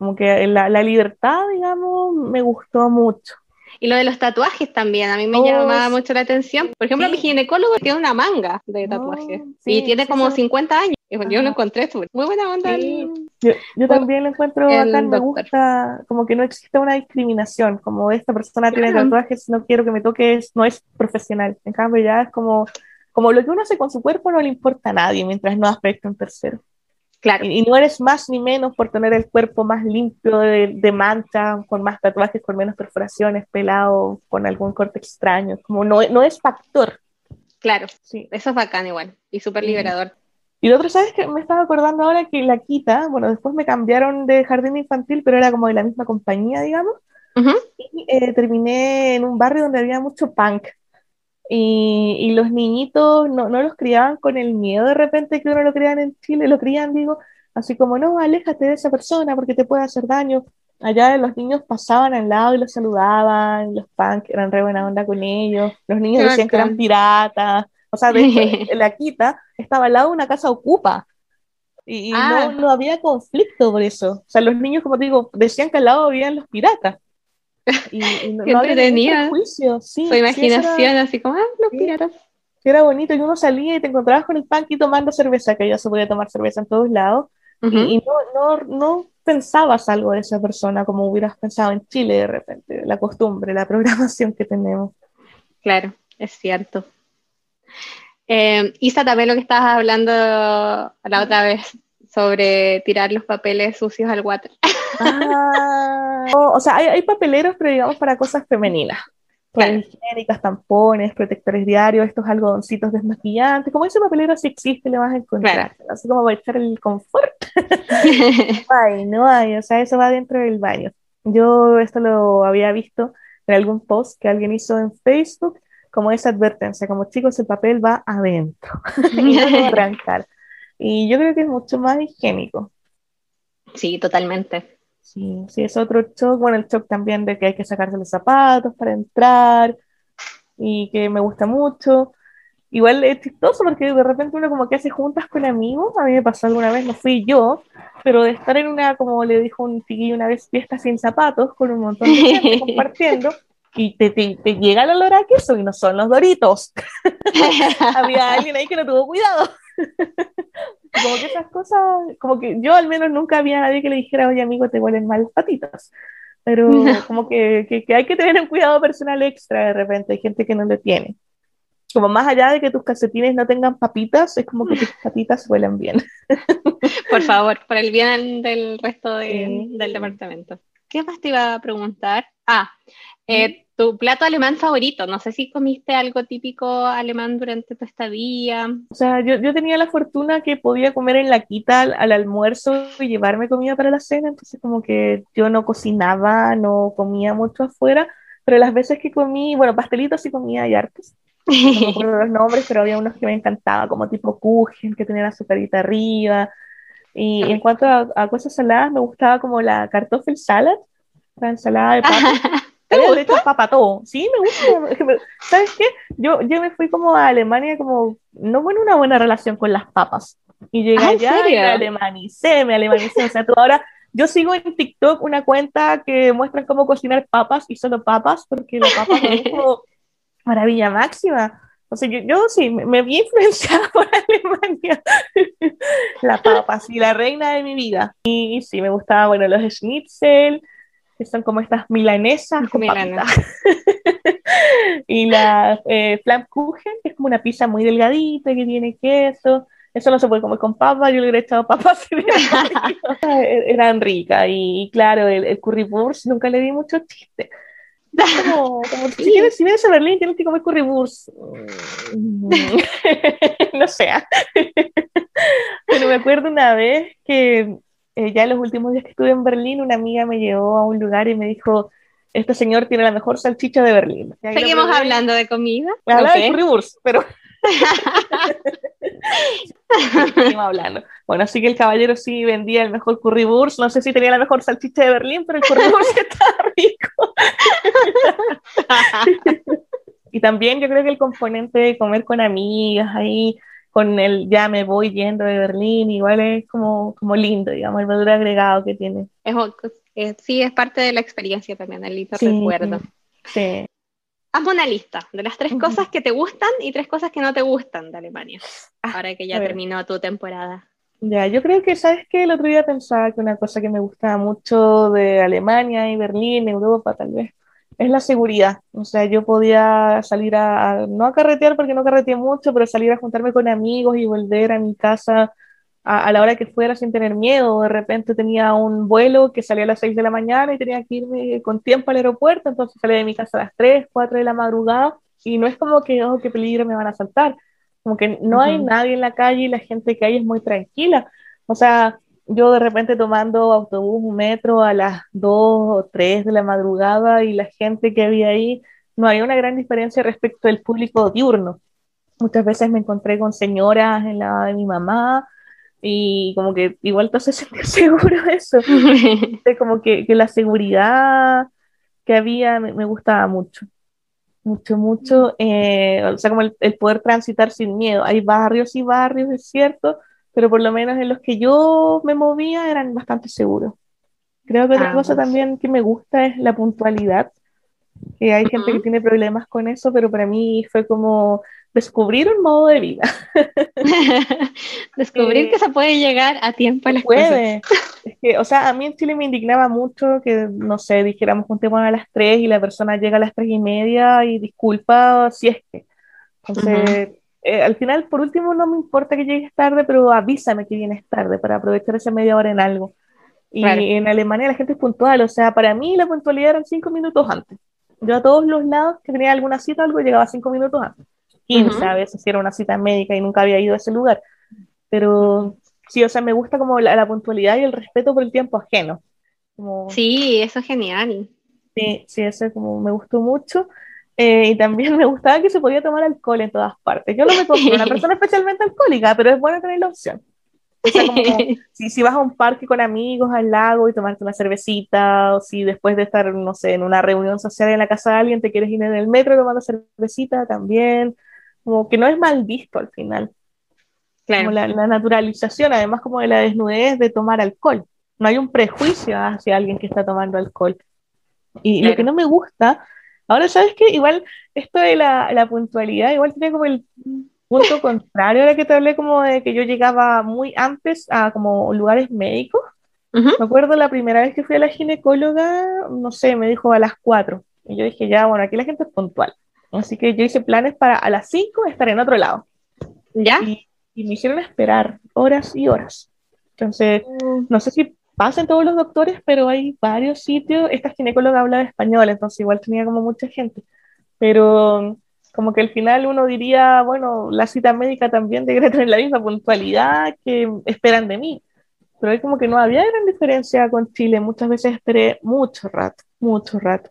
Como que la, la libertad, digamos, me gustó mucho. Y lo de los tatuajes también, a mí me llamaba oh, mucho la atención. Por ejemplo, mi ginecólogo tiene una manga de tatuajes y tiene como 50 años. Yo lo encontré muy buena onda. Yo, también lo encuentro bacán, me gusta como que no existe una discriminación, como esta persona tiene tatuajes, no quiero que me toques, no es profesional. En cambio ya es como, como lo que uno hace con su cuerpo no le importa a nadie mientras no afecte a un tercero. Claro. Y, no eres más ni menos por tener el cuerpo más limpio de, de, mancha, con más tatuajes, con menos perforaciones, pelado, con algún corte extraño. Como no, no es factor. Claro, sí. eso es bacán igual y súper liberador. Y lo otro, ¿sabes que Me estaba acordando ahora que la Quita, bueno, después me cambiaron de jardín infantil, pero era como de la misma compañía, digamos. Y eh, terminé en un barrio donde había mucho punk. Y, y, los niñitos no, no, los criaban con el miedo de repente que uno lo criaban en Chile, lo crían, digo, así como, no, aléjate de esa persona porque te puede hacer daño. Allá los niños pasaban al lado y los saludaban, los punk eran re buena onda con ellos, los niños decían que eran piratas, o sea, de hecho, la quita estaba al lado de una casa ocupa, y, no, ah. no, había conflicto por eso. O sea, los niños, como te digo, decían que al lado habían los piratas. Y, no, había juicio. Sí, Su imaginación, así como, ah, los piratas. Era bonito, y uno salía y te encontrabas con el y tomando cerveza, que ya se podía tomar cerveza en todos lados, y, no, no, no pensabas algo de esa persona como hubieras pensado en Chile de repente, la costumbre, la programación que tenemos. Claro, es cierto. Eh, Isa, también lo que estabas hablando la otra vez sobre tirar los papeles sucios al water. Ah, o, sea, hay, papeleros, pero digamos para cosas femeninas. Claro. higiénicas, tampones, protectores diarios, estos algodoncitos desmaquillantes, como ese papelero si existe le vas a encontrar, así como va a echar el confort. no hay, no hay, o sea, eso va dentro del baño. Yo esto lo había visto en algún post que alguien hizo en Facebook, como esa advertencia, como chicos, el papel va adentro y no arrancar. Y yo creo que es mucho más higiénico. Sí, totalmente. Sí, sí, es otro shock. Bueno, el shock también de que hay que sacarse los zapatos para entrar y que me gusta mucho. Igual es chistoso porque de repente uno como que hace juntas con amigos. A mí me pasó alguna vez, no fui yo, pero de estar en una, como le dijo un chiquillo una vez, fiesta sin zapatos con un montón de gente compartiendo, y te, te, llega el olor a queso y no son los doritos. Había alguien ahí que no tuvo cuidado. como que esas cosas, como que yo al menos nunca había nadie que le dijera, oye amigo, te huelen mal las patitas. Pero como que, que, que, hay que tener un cuidado personal extra de repente, hay gente que no lo tiene. Como más allá de que tus calcetines no tengan papitas, es como que tus patitas huelen bien. Por favor, por el bien del resto del departamento. ¿Qué más te iba a preguntar? Ah, eh, tu plato alemán favorito. No sé si comiste algo típico alemán durante tu estadía. O sea, yo, yo tenía la fortuna que podía comer en la quita al, almuerzo y llevarme comida para la cena, entonces como que yo no cocinaba, no comía mucho afuera, pero las veces que comí, bueno, pastelitos sí comía y hartos. No los nombres, pero había unos que me encantaba, como tipo Kuchen, que tenía la azucarita arriba. Y en cuanto a, cosas saladas, me gustaba como la cartoffel salad, la ensalada de papas. de hecho papa todo. Sí, me gusta. ¿Sabes qué? Yo, yo me fui como a Alemania como, no bueno, una buena relación con las papas. Y llegué ah, allá y me alemanicé, me alemanicé. O sea, tú ahora, yo sigo en TikTok una cuenta que muestra cómo cocinar papas y solo papas, porque la papa es como maravilla máxima. O sea, yo, yo sí, me, vi influenciada por Alemania. la papa, sí, la reina de mi vida. Y, y sí, me gustaba, bueno, los schnitzel, que son como estas milanesas con y la eh, Flammkuchen, que es como una pizza muy delgadita que tiene queso. Eso no se puede comer con papas, yo le hubiera echado papas eran ricas. Y, claro, el, el currywurst nunca le di mucho chiste. Como, como si, vienes, si, vienes, a Berlín tienes que comer currywurst. no sé. Pero me acuerdo una vez que eh, ya en los últimos días que estuve en Berlín, una amiga me llevó a un lugar y me dijo, este señor tiene la mejor salchicha de Berlín. Seguimos hablando de comida. Hablaba de currywurst, pero... Seguimos hablando. Bueno, así que el caballero sí vendía el mejor currywurst. No sé si tenía la mejor salchicha de Berlín, pero el currywurst estaba rico. y también yo creo que el componente de comer con amigas ahí con el ya me voy yendo de Berlín, igual es como, como lindo, digamos, el valor agregado que tiene. Es, sí, es parte de la experiencia también, el lindo recuerdo. Sí. Hazme una lista de las tres cosas que te gustan y tres cosas que no te gustan de Alemania, ah, ahora que ya terminó tu temporada. Ya, yo creo que, ¿sabes qué? El otro día pensaba que una cosa que me gustaba mucho de Alemania y Berlín, Europa tal vez, es la seguridad. O sea, yo podía salir a, no a carretear porque no carreteé mucho, pero salir a juntarme con amigos y volver a mi casa a, la hora que fuera sin tener miedo. De repente tenía un vuelo que salía a las 6 de la mañana y tenía que irme con tiempo al aeropuerto, entonces salía de mi casa a las 3, 4 de la madrugada y no es como que, oh, qué peligro, me van a saltar. Como que no hay nadie en la calle y la gente que hay es muy tranquila. O sea, yo de repente tomando autobús, metro a las 2 o 3 de la madrugada y la gente que había ahí, no había una gran diferencia respecto del público diurno. Muchas veces me encontré con señoras en la de mi mamá y como que igual te se sentir seguro eso. como que, que, la seguridad que había me, gustaba mucho. Mucho, mucho. Eh, o sea, como el, el poder transitar sin miedo. Hay barrios y barrios, es cierto, pero por lo menos en los que yo me movía eran bastante seguros. Creo que otra ah, cosa también que me gusta es la puntualidad, que hay gente que tiene problemas con eso, pero para mí fue como descubrir un modo de vida. descubrir eh, que se puede llegar a tiempo a las puede. Es que, o sea, a mí en Chile me indignaba mucho que, no sé, dijéramos un tema a las 3 y la persona llega a las tres y media y disculpa si es que. Entonces, eh, al final, por último, no me importa que llegues tarde, pero avísame que vienes tarde para aprovechar esa media hora en algo. Y en Alemania la gente es puntual, o sea, para mí la puntualidad eran cinco minutos antes. Yo a todos los lados que tenía alguna cita o algo llegaba cinco minutos antes. 15 a veces si era una cita médica y nunca había ido a ese lugar. Pero sí, o sea, me gusta como la, puntualidad y el respeto por el tiempo ajeno. Sí, eso es genial. Sí, sí, eso como me gustó mucho. Eh, y también me gustaba que se podía tomar alcohol en todas partes. Yo no me considero una persona especialmente alcohólica, pero es bueno tener la opción. O sea, como si, si vas a un parque con amigos al lago y tomarte una cervecita, o si después de estar, no sé, en una reunión social en la casa de alguien te quieres ir en el metro tomando cervecita también, como que no es mal visto al final. Claro. Como la, naturalización, además como de la desnudez de tomar alcohol. No hay un prejuicio hacia alguien que está tomando alcohol. Y lo que no me gusta Ahora, ¿sabes qué? Igual esto de la, la puntualidad, igual tiene como el punto contrario, ahora que te hablé como de que yo llegaba muy antes a como lugares médicos. Me acuerdo la primera vez que fui a la ginecóloga, no sé, me dijo a las 4. Y yo dije, ya, bueno, aquí la gente es puntual. Así que yo hice planes para a las 5 estar en otro lado. ¿Ya? Y, me hicieron esperar horas y horas. Entonces, mm. no sé si pasan todos los doctores, pero hay varios sitios. Esta ginecóloga habla español, entonces igual tenía como mucha gente. Pero como que al final uno diría, bueno, la cita médica también debería tener la misma puntualidad que esperan de mí. Pero hay como que no había gran diferencia con Chile. Muchas veces esperé mucho rato, mucho rato.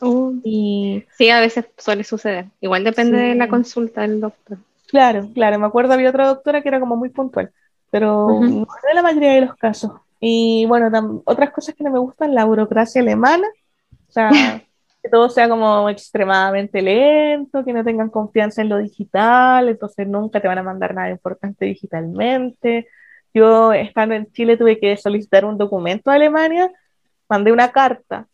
Oh. Y... Sí, a veces suele suceder. Igual depende de la consulta del doctor. Claro, claro. Me acuerdo había otra doctora que era como muy puntual, pero no en la mayoría de los casos. Y bueno, otras cosas que no me gustan, la burocracia alemana. O sea, que todo sea como extremadamente lento, que no tengan confianza en lo digital, entonces nunca te van a mandar nada importante digitalmente. Yo, estando en Chile, tuve que solicitar un documento a Alemania, mandé una carta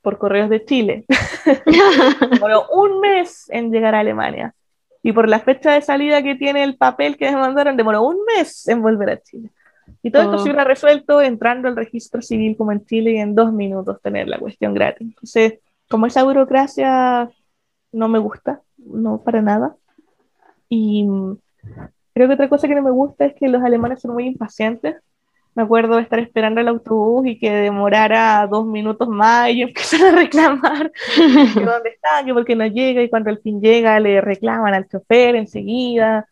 por correos de Chile. Demoró un mes en llegar a Alemania. Y por la fecha de salida que tiene el papel que me mandaron, demoró un mes en volver a Chile. Y todo esto se oh. hubiera resuelto entrando al registro civil como en Chile y en dos minutos tener la cuestión gratis. Entonces, como esa burocracia no me gusta, no para nada. Y creo que otra cosa que no me gusta es que los alemanes son muy impacientes. Me acuerdo de estar esperando el autobús y que demorara dos minutos más y empezar a reclamar dónde está, que porque no llega y cuando al fin llega le reclaman al chofer enseguida.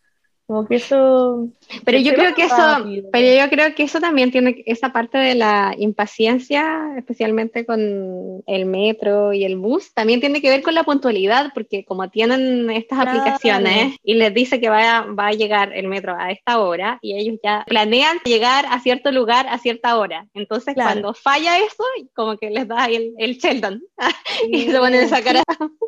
Como que eso. Pero yo creo que eso, pero yo creo que eso también tiene esa parte de la impaciencia, especialmente con el metro y el bus, también tiene que ver con la puntualidad, porque como tienen estas aplicaciones y les dice que va va a llegar el metro a esta hora y ellos ya planean llegar a cierto lugar a cierta hora. Entonces, cuando falla eso, como que les da el, el Sheldon y se ponen esa cara.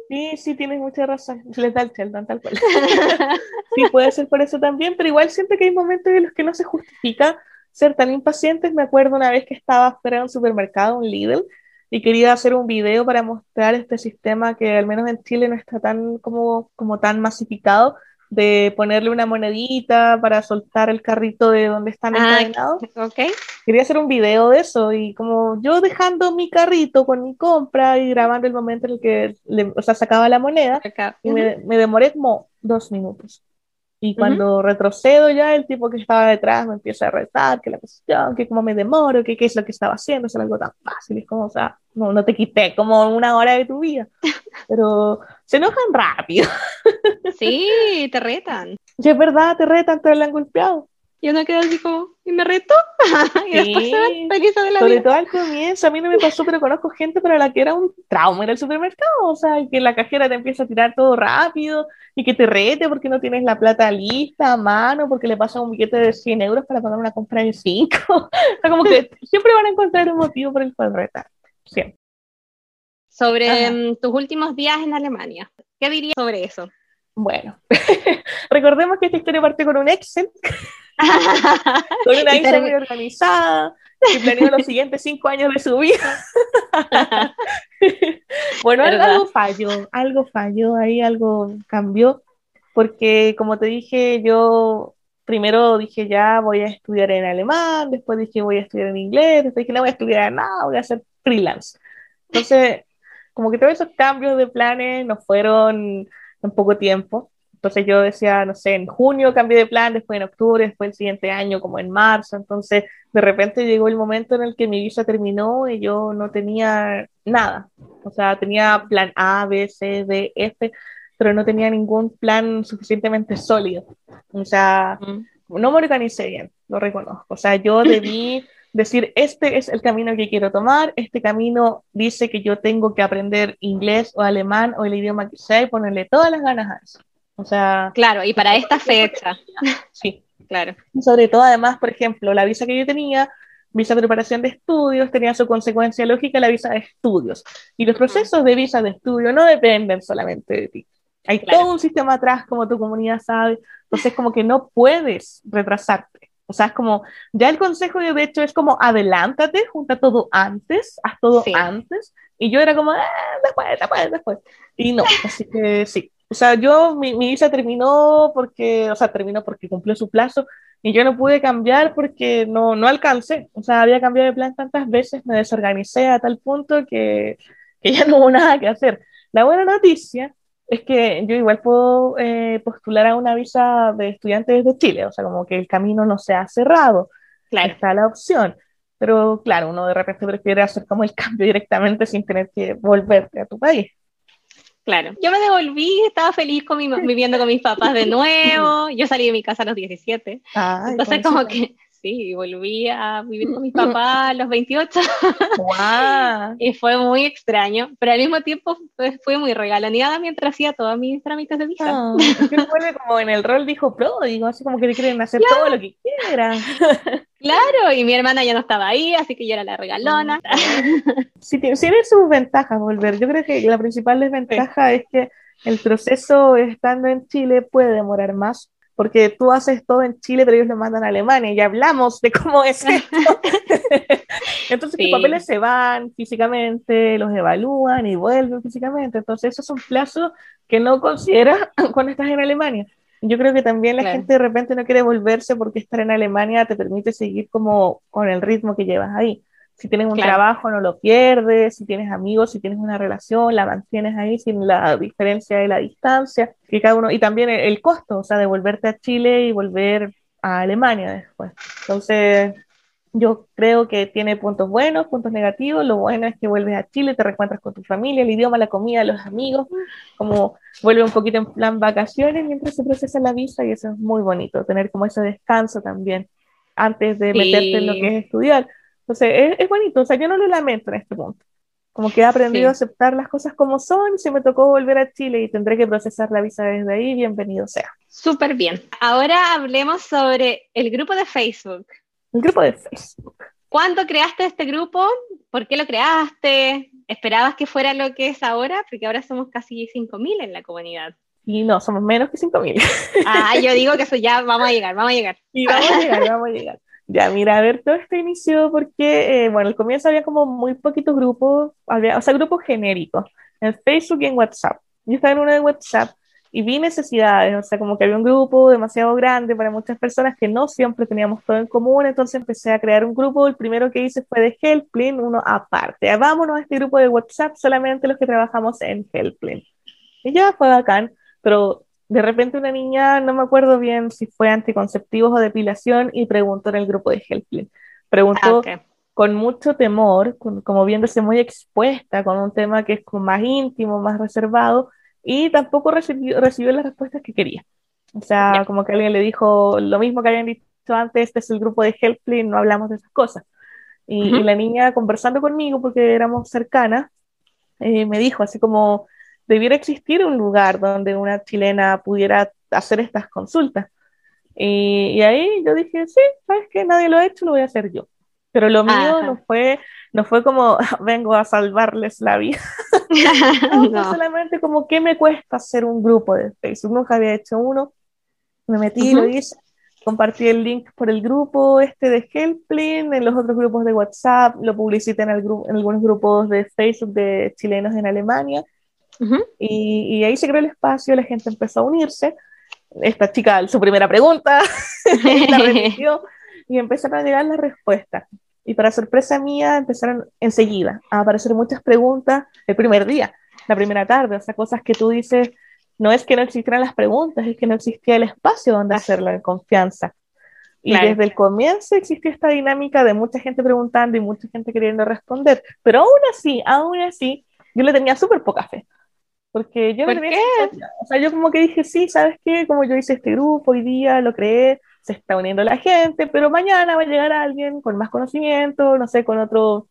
Sí, sí, tienes mucha razón. Les da el Sheldon, tal cual. sí, puede ser por eso también, pero igual siempre que hay momentos en los que no se justifica ser tan impacientes. Me acuerdo una vez que estaba esperando en un supermercado, un Lidl, y quería hacer un video para mostrar este sistema que al menos en Chile no está tan como, como tan masificado, de ponerle una monedita para soltar el carrito de donde están ah, encadenados. Okay. Quería hacer un video de eso y como yo dejando mi carrito con mi compra y grabando el momento en el que o sea, sacaba la moneda, y me, me demoré como dos minutos. Y cuando retrocedo ya, el tipo que estaba detrás me empieza a retar, que la cuestión, que cómo me demoro, que qué es lo que estaba haciendo, es algo tan fácil, es como, o sea, no, no te quité como una hora de tu vida, pero se enojan rápido. Sí, te retan. Sí, es verdad, te retan, te lo han golpeado. Y uno queda así como, ¿y me reto? y después se de la Sobre todo al comienzo, a mí no me pasó, pero conozco gente para la que era un trauma en el supermercado, o sea, que la cajera te empieza a tirar todo rápido y que te rete porque no tienes la plata lista a mano, porque le pasa un billete de 100 euros para pagar una compra de 5. o sea, como que siempre van a encontrar un motivo por el cual retar, siempre. Sobre mm, tus últimos días en Alemania, ¿qué dirías sobre eso? Bueno, recordemos que esta historia parte con un Excel, con una Isa muy organizada, que planeó los siguientes cinco años de su vida. bueno, algo falló, algo falló, ahí algo cambió, porque como te dije, yo primero dije ya voy a estudiar en alemán, después dije voy a estudiar en inglés, después dije no voy a estudiar nada, voy a hacer freelance. Entonces, como que todos esos cambios de planes no fueron en poco tiempo. Entonces yo decía, no sé, en junio cambié de plan, después en octubre, después el siguiente año, como en marzo. Entonces de repente llegó el momento en el que mi visa terminó y yo no tenía nada. O sea, tenía plan A, B, C, D, F, pero no tenía ningún plan suficientemente sólido. O sea, no me organicé bien, lo reconozco. O sea, yo debí decir, este es el camino que quiero tomar, este camino dice que yo tengo que aprender inglés o alemán o el idioma que sea y ponerle todas las ganas a eso. O sea... Claro, y para esta fecha. Sí. Claro. Sobre todo, además, por ejemplo, la visa que yo tenía, visa de preparación de estudios, tenía su consecuencia lógica la visa de estudios. Y los procesos de visa de estudio no dependen solamente de ti. Hay todo un sistema atrás, como tu comunidad sabe. Entonces, como que no puedes retrasarte. O sea, es como, ya el consejo de hecho es como, adelántate, junta todo antes, haz todo antes. Y yo era como, ah, después, después, después. Y no, así que sí. O sea, yo, mi, mi visa terminó porque, o sea, terminó porque cumplió su plazo y yo no pude cambiar porque no, no alcancé. O sea, había cambiado de plan tantas veces, me desorganicé a tal punto que, que ya no hubo nada que hacer. La buena noticia es que yo igual puedo eh, postular a una visa de estudiante desde Chile, o sea, como que el camino no se ha cerrado, claro. está la opción, pero claro, uno de repente prefiere hacer como el cambio directamente sin tener que volverte a tu país. Claro, yo me devolví, estaba feliz con viviendo con mis papás de nuevo, yo salí de mi casa a los 17, entonces como que sí, volví a vivir con mis papás a los 28. Wow. y fue muy extraño, pero al mismo tiempo fue, fue muy regaloneada mientras hacía todos mis trámites de visa. Oh, fue como en el rol dijo digo, así como que le quieren hacer todo lo que quieran. Claro, y mi hermana ya no estaba ahí, así que yo era la regalona. Sí, tiene, tiene sus ventajas volver. Yo creo que la principal desventaja es que el proceso estando en Chile puede demorar más porque tú haces todo en Chile, pero ellos lo mandan a Alemania y hablamos de cómo es esto. Entonces los papeles se van físicamente, los evalúan y vuelven físicamente. Entonces esos son plazos que no consideras cuando estás en Alemania. Yo creo que también la gente de repente no quiere volverse porque estar en Alemania te permite seguir como con el ritmo que llevas ahí. Si tienes un trabajo, no lo pierdes. Si tienes amigos, si tienes una relación, la mantienes ahí sin la diferencia de la distancia. Que cada uno, y también el, costo, o sea, de volverte a Chile y volver a Alemania después. Entonces, yo creo que tiene puntos buenos, puntos negativos. Lo bueno es que vuelves a Chile, te reencuentras con tu familia, el idioma, la comida, los amigos, como vuelve un poquito en plan vacaciones mientras se procesa la visa y eso es muy bonito, tener como ese descanso también antes de meterte en lo que es estudiar. Entonces, es, bonito, o sea, yo no lo lamento en este punto. Como que he aprendido a aceptar las cosas como son, si me tocó volver a Chile y tendré que procesar la visa desde ahí, bienvenido sea. Súper bien. Ahora hablemos sobre el grupo de Facebook. El grupo de Facebook. ¿Cuándo creaste este grupo? ¿Por qué lo creaste? ¿Esperabas que fuera lo que es ahora? Porque ahora somos casi 5.000 en la comunidad. Y no, somos menos que 5.000. Ah, yo digo que eso ya vamos a llegar, vamos a llegar. Y vamos a llegar, vamos a llegar. Ya, mira, a ver, todo esto inició porque, eh, bueno, al comienzo había como muy poquitos grupos, había, o sea, grupos genéricos, en Facebook y en WhatsApp. Yo estaba en uno de WhatsApp y vi necesidades, o sea, como que había un grupo demasiado grande para muchas personas que no siempre teníamos todo en común, entonces empecé a crear un grupo, el primero que hice fue de Helpline, uno aparte, vámonos a este grupo de WhatsApp solamente los que trabajamos en Helpline. Y ya fue bacán, pero de repente una niña, no me acuerdo bien si fue anticonceptivos o depilación, y preguntó en el grupo de Helpline. Preguntó ah, con mucho temor, como viéndose muy expuesta, con un tema que es más íntimo, más reservado, y tampoco recibió, recibió las respuestas que quería. O sea, como que alguien le dijo lo mismo que habían dicho antes, este es el grupo de Helpline, no hablamos de esas cosas. Y, la niña conversando conmigo, porque éramos cercanas, eh, me dijo así como, debiera existir un lugar donde una chilena pudiera hacer estas consultas. Y, ahí yo dije, sí, sabes que nadie lo ha hecho, lo voy a hacer yo. Pero lo mío no fue, no fue como vengo a salvarles la vida. no, solamente como qué me cuesta hacer un grupo de Facebook. Nunca había hecho uno. Me metí, lo hice, compartí el link por el grupo este de Helpline, en los otros grupos de WhatsApp, lo publicité en, el en algunos grupos de Facebook de chilenos en Alemania y, ahí se creó el espacio, la gente empezó a unirse. Esta chica, su primera pregunta, la repitió y empezaron a llegar las respuestas. Y para sorpresa mía, empezaron enseguida a aparecer muchas preguntas el primer día, la primera tarde, o sea, cosas que tú dices, no es que no existieran las preguntas, es que no existía el espacio donde hacerlo en confianza. Y desde el comienzo existió esta dinámica de mucha gente preguntando y mucha gente queriendo responder, pero aún así, aún así, yo le tenía súper poca fe. Porque yo o sea, yo como que dije, sí, ¿sabes qué? Como yo hice este grupo hoy día, lo creé, se está uniendo la gente, pero mañana va a llegar alguien con más conocimiento, no sé, con otro,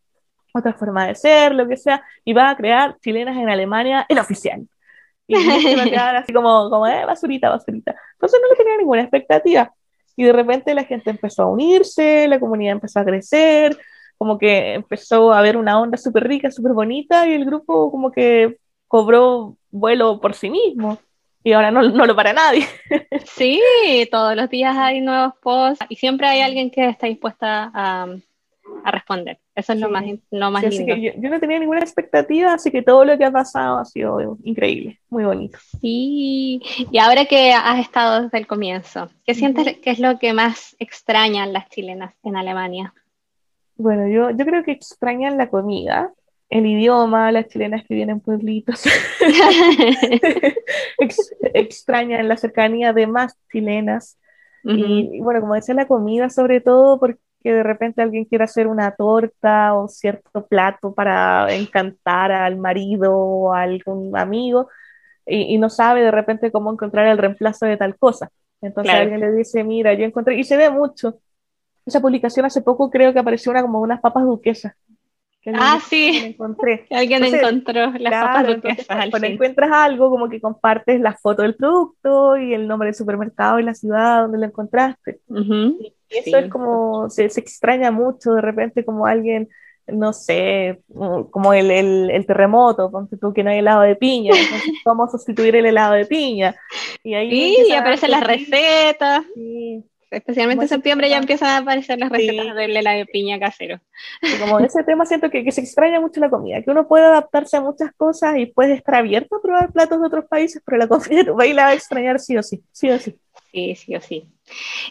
otra forma de ser, lo que sea, y va a crear chilenas en Alemania, el oficial. Y va a quedar así como, como eh, basurita, basurita. Entonces no le tenía ninguna expectativa. Y de repente la gente empezó a unirse, la comunidad empezó a crecer, como que empezó a haber una onda súper rica, súper bonita, y el grupo como que cobró vuelo por sí mismo. y ahora no, no lo para nadie. Sí, todos los días hay nuevos posts y siempre hay alguien que está dispuesta a, a responder. Eso es lo más, lo más lindo. yo, no tenía ninguna expectativa, así que todo lo que ha pasado ha sido increíble, muy bonito. Sí, y ahora que has estado desde el comienzo, ¿qué sientes que es lo que más extrañan las chilenas en Alemania? Bueno, yo, yo creo que extrañan la comida, el idioma, las chilenas que vienen pueblitos, extrañan la cercanía de más chilenas. y, bueno, como decía, la comida sobre todo, porque que de repente alguien quiera hacer una torta o cierto plato para encantar al marido o a algún amigo y, no sabe de repente cómo encontrar el reemplazo de tal cosa. Entonces alguien le dice, mira, yo encontré, y se ve mucho. Esa publicación hace poco creo que apareció una como unas papas duquesas ah, sí. Encontré. Alguien encontró las claro, Cuando encuentras algo, como que compartes la foto del producto y el nombre del supermercado y la ciudad donde lo encontraste. Y eso es como, se, extraña mucho de repente como alguien, no sé, como el, el, terremoto, ponte tú que no hay helado de piña, entonces cómo sustituir el helado de piña. Y ahí sí, y aparecen las recetas. Sí especialmente en septiembre ya empiezan a aparecer las recetas de la de piña casero. Y como ese tema siento que, que, se extraña mucho la comida, que uno puede adaptarse a muchas cosas y puede estar abierto a probar platos de otros países, pero la comida de tu país la va a extrañar sí o sí, sí o sí. Sí, sí o sí.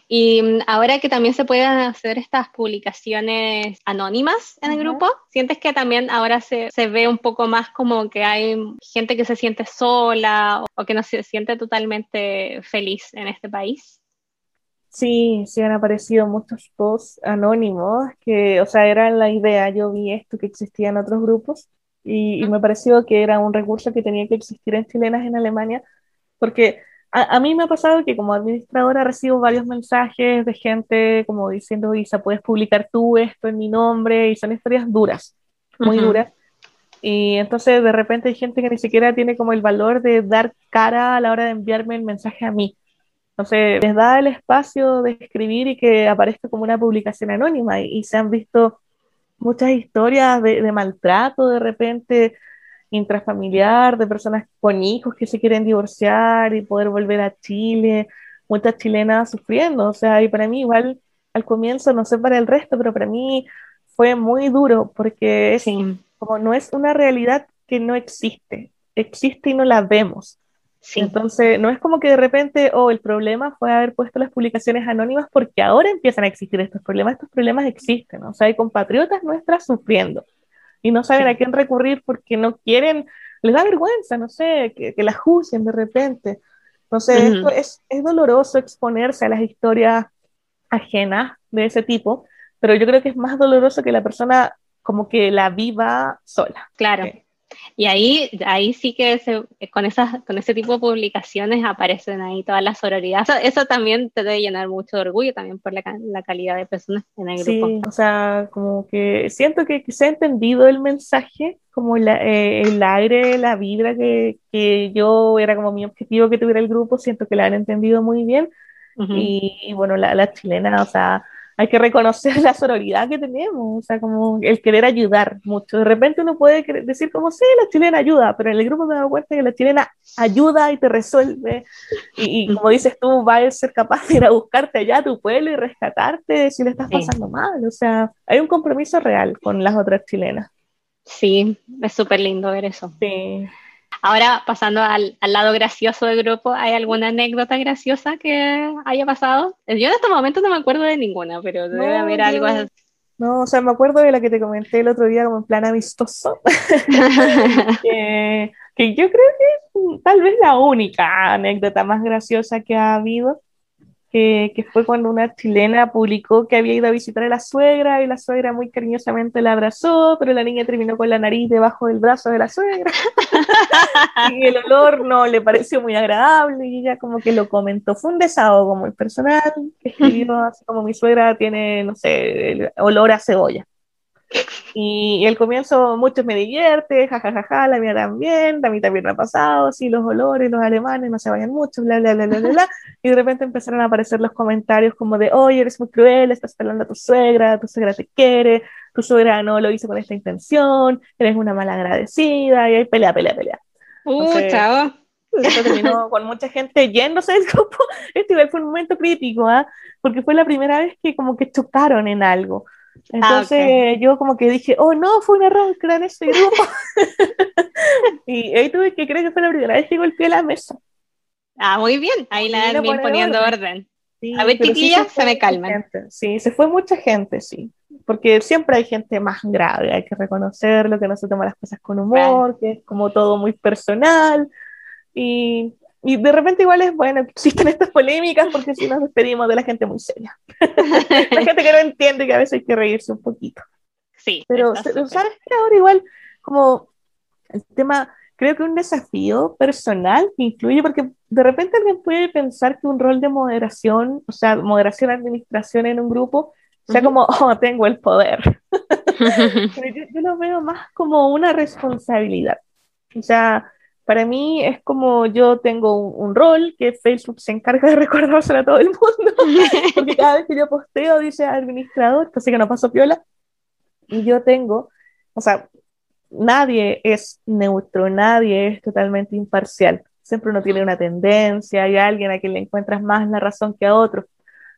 Y mm, ahora que también se pueden hacer estas publicaciones anónimas en el grupo, ¿sientes que también ahora se, se, ve un poco más como que hay gente que se siente sola o que no se siente totalmente feliz en este país? Sí, sí han aparecido muchos posts anónimos que, o sea, era la idea, yo vi esto que existía en otros grupos y, me pareció que era un recurso que tenía que existir en chilenas en Alemania, porque a, mí me ha pasado que como administradora recibo varios mensajes de gente como diciendo, Isa, puedes publicar tú esto en mi nombre y son historias duras, muy duras. Y entonces de repente hay gente que ni siquiera tiene como el valor de dar cara a la hora de enviarme el mensaje a mí. Entonces, les da el espacio de escribir y que aparezca como una publicación anónima. Y, se han visto muchas historias de, maltrato de repente intrafamiliar, de personas con hijos que se quieren divorciar y poder volver a Chile, muchas chilenas sufriendo, o sea, y para mí igual al comienzo, no sé para el resto, pero para mí fue muy duro porque es, como no es una realidad que no existe, existe y no la vemos. Entonces, no es como que de repente, oh, el problema fue haber puesto las publicaciones anónimas porque ahora empiezan a existir estos problemas. Estos problemas existen, o sea, hay compatriotas nuestras sufriendo y no saben a quién recurrir porque no quieren, les da vergüenza, no sé, que, que la juzguen de repente. Entonces, esto es, es doloroso exponerse a las historias ajenas de ese tipo, pero yo creo que es más doloroso que la persona como que la viva sola. Claro. Y ahí, ahí sí que con, esas, con ese tipo de publicaciones aparecen ahí todas las sororidades. Eso, también te debe llenar mucho de orgullo también por la, la calidad de personas en el grupo. Sí, o sea, como que siento que, se ha entendido el mensaje, como eh, el aire, la vibra que, que, yo era como mi objetivo que tuviera el grupo, siento que la han entendido muy bien. y, bueno, la, la chilena, o sea, hay que reconocer la sororidad que tenemos, o sea, como el querer ayudar mucho. De repente uno puede decir como, sí, la chilena ayuda, pero en el grupo me he dado cuenta que la chilena ayuda y te resuelve. Y, como dices tú, va a ser capaz de ir a buscarte allá a tu pueblo y rescatarte si le estás pasando mal. O sea, hay un compromiso real con las otras chilenas. Sí, es súper lindo ver eso. Sí. Ahora, pasando al, lado gracioso del grupo, ¿hay alguna anécdota graciosa que haya pasado? Yo en este momento no me acuerdo de ninguna, pero debe haber algo así. No, o sea, me acuerdo de la que te comenté el otro día como en plan amistoso, que, que, yo creo que es tal vez la única anécdota más graciosa que ha habido, que, fue cuando una chilena publicó que había ido a visitar a la suegra y la suegra muy cariñosamente la abrazó, pero la niña terminó con la nariz debajo del brazo de la suegra. y el olor no le pareció muy agradable y ella como que lo comentó. Fue un desahogo muy personal, que escribió así como mi suegra tiene, no sé, el olor a cebolla. Y el comienzo, muchos me divierte, jajajaja, ja, ja, la mía también, a mí también me ha pasado, sí, los olores, los alemanes no se vayan mucho, bla, bla, bla, bla, bla, Y de repente empezaron a aparecer los comentarios como de, oye, eres muy cruel, estás pelando a tu suegra, tu suegra te quiere, tu suegra no lo hizo con esta intención, eres una mala agradecida, y hay pelea, pelea, pelea. Uh, chao. Eso terminó con mucha gente yéndose del grupo. Este fue un momento crítico, ¿ah? Porque fue la primera vez que como que chocaron en algo. Ah, Entonces yo como que dije, oh no, fue un error crear ese grupo. y ahí tuve que creer que fue la primera vez que golpeé la mesa. Ah, muy bien, ahí la admin poniendo orden. a ver, chiquillas, se, me calman. Sí, se fue mucha gente, sí. Porque siempre hay gente más grave, hay que reconocerlo, que no se toma las cosas con humor, que es como todo muy personal. Y y de repente igual es bueno existen estas polémicas porque si nos despedimos de la gente muy seria. la gente que no entiende que a veces hay que reírse un poquito. Sí. Pero, ¿sabes que ahora igual como el tema, creo que un desafío personal que incluye, porque de repente alguien puede pensar que un rol de moderación, o sea, moderación, administración en un grupo, sea como, oh, tengo el poder. Pero yo, yo lo veo más como una responsabilidad. O sea, para mí es como yo tengo un, rol que Facebook se encarga de recordárselo a todo el mundo, porque cada vez que yo posteo dice administrador, así que no paso piola, y yo tengo, o sea, nadie es neutro, nadie es totalmente imparcial, siempre uno tiene una tendencia, hay alguien a quien le encuentras más la razón que a otro.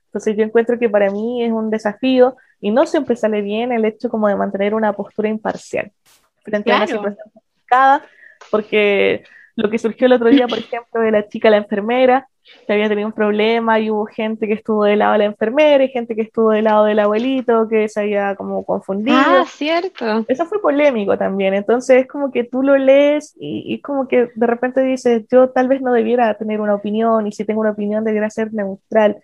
Entonces yo encuentro que para mí es un desafío y no siempre sale bien el hecho como de mantener una postura imparcial frente a una situación complicada porque lo que surgió el otro día, por ejemplo, de la chica, la enfermera, que había tenido un problema y hubo gente que estuvo del lado de la enfermera y gente que estuvo del lado del abuelito que se había como confundido. Ah, cierto. Eso fue polémico también. Entonces es como que tú lo lees y, y como que de repente dices, yo tal vez no debiera tener una opinión y si tengo una opinión debiera ser neutral.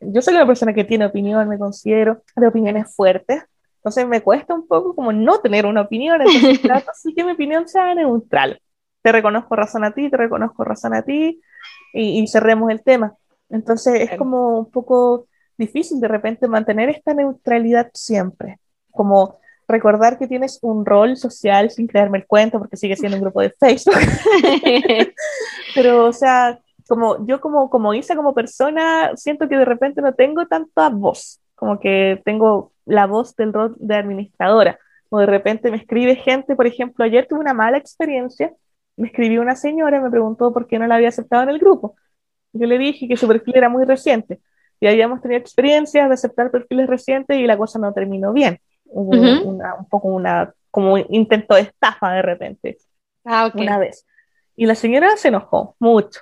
Yo soy una persona que tiene opinión, me considero de opiniones fuertes, entonces me cuesta un poco como no tener una opinión, entonces trato así que mi opinión sea neutral. Te reconozco razón a ti, te reconozco razón a ti y, cerremos el tema. Entonces es como un poco difícil de repente mantener esta neutralidad siempre, como recordar que tienes un rol social sin crearme el cuento porque sigue siendo un grupo de Facebook. Pero, o sea, como yo como, como Isa, como persona, siento que de repente no tengo tanta voz, como que tengo la voz del rol de administradora. O de repente me escribe gente, por ejemplo, ayer tuve una mala experiencia, me escribió una señora y me preguntó por qué no la había aceptado en el grupo. Yo le dije que su perfil era muy reciente y habíamos tenido experiencias de aceptar perfiles recientes y la cosa no terminó bien. Hubo un poco una, como intento de estafa de repente, ah, una vez. Y la señora se enojó mucho.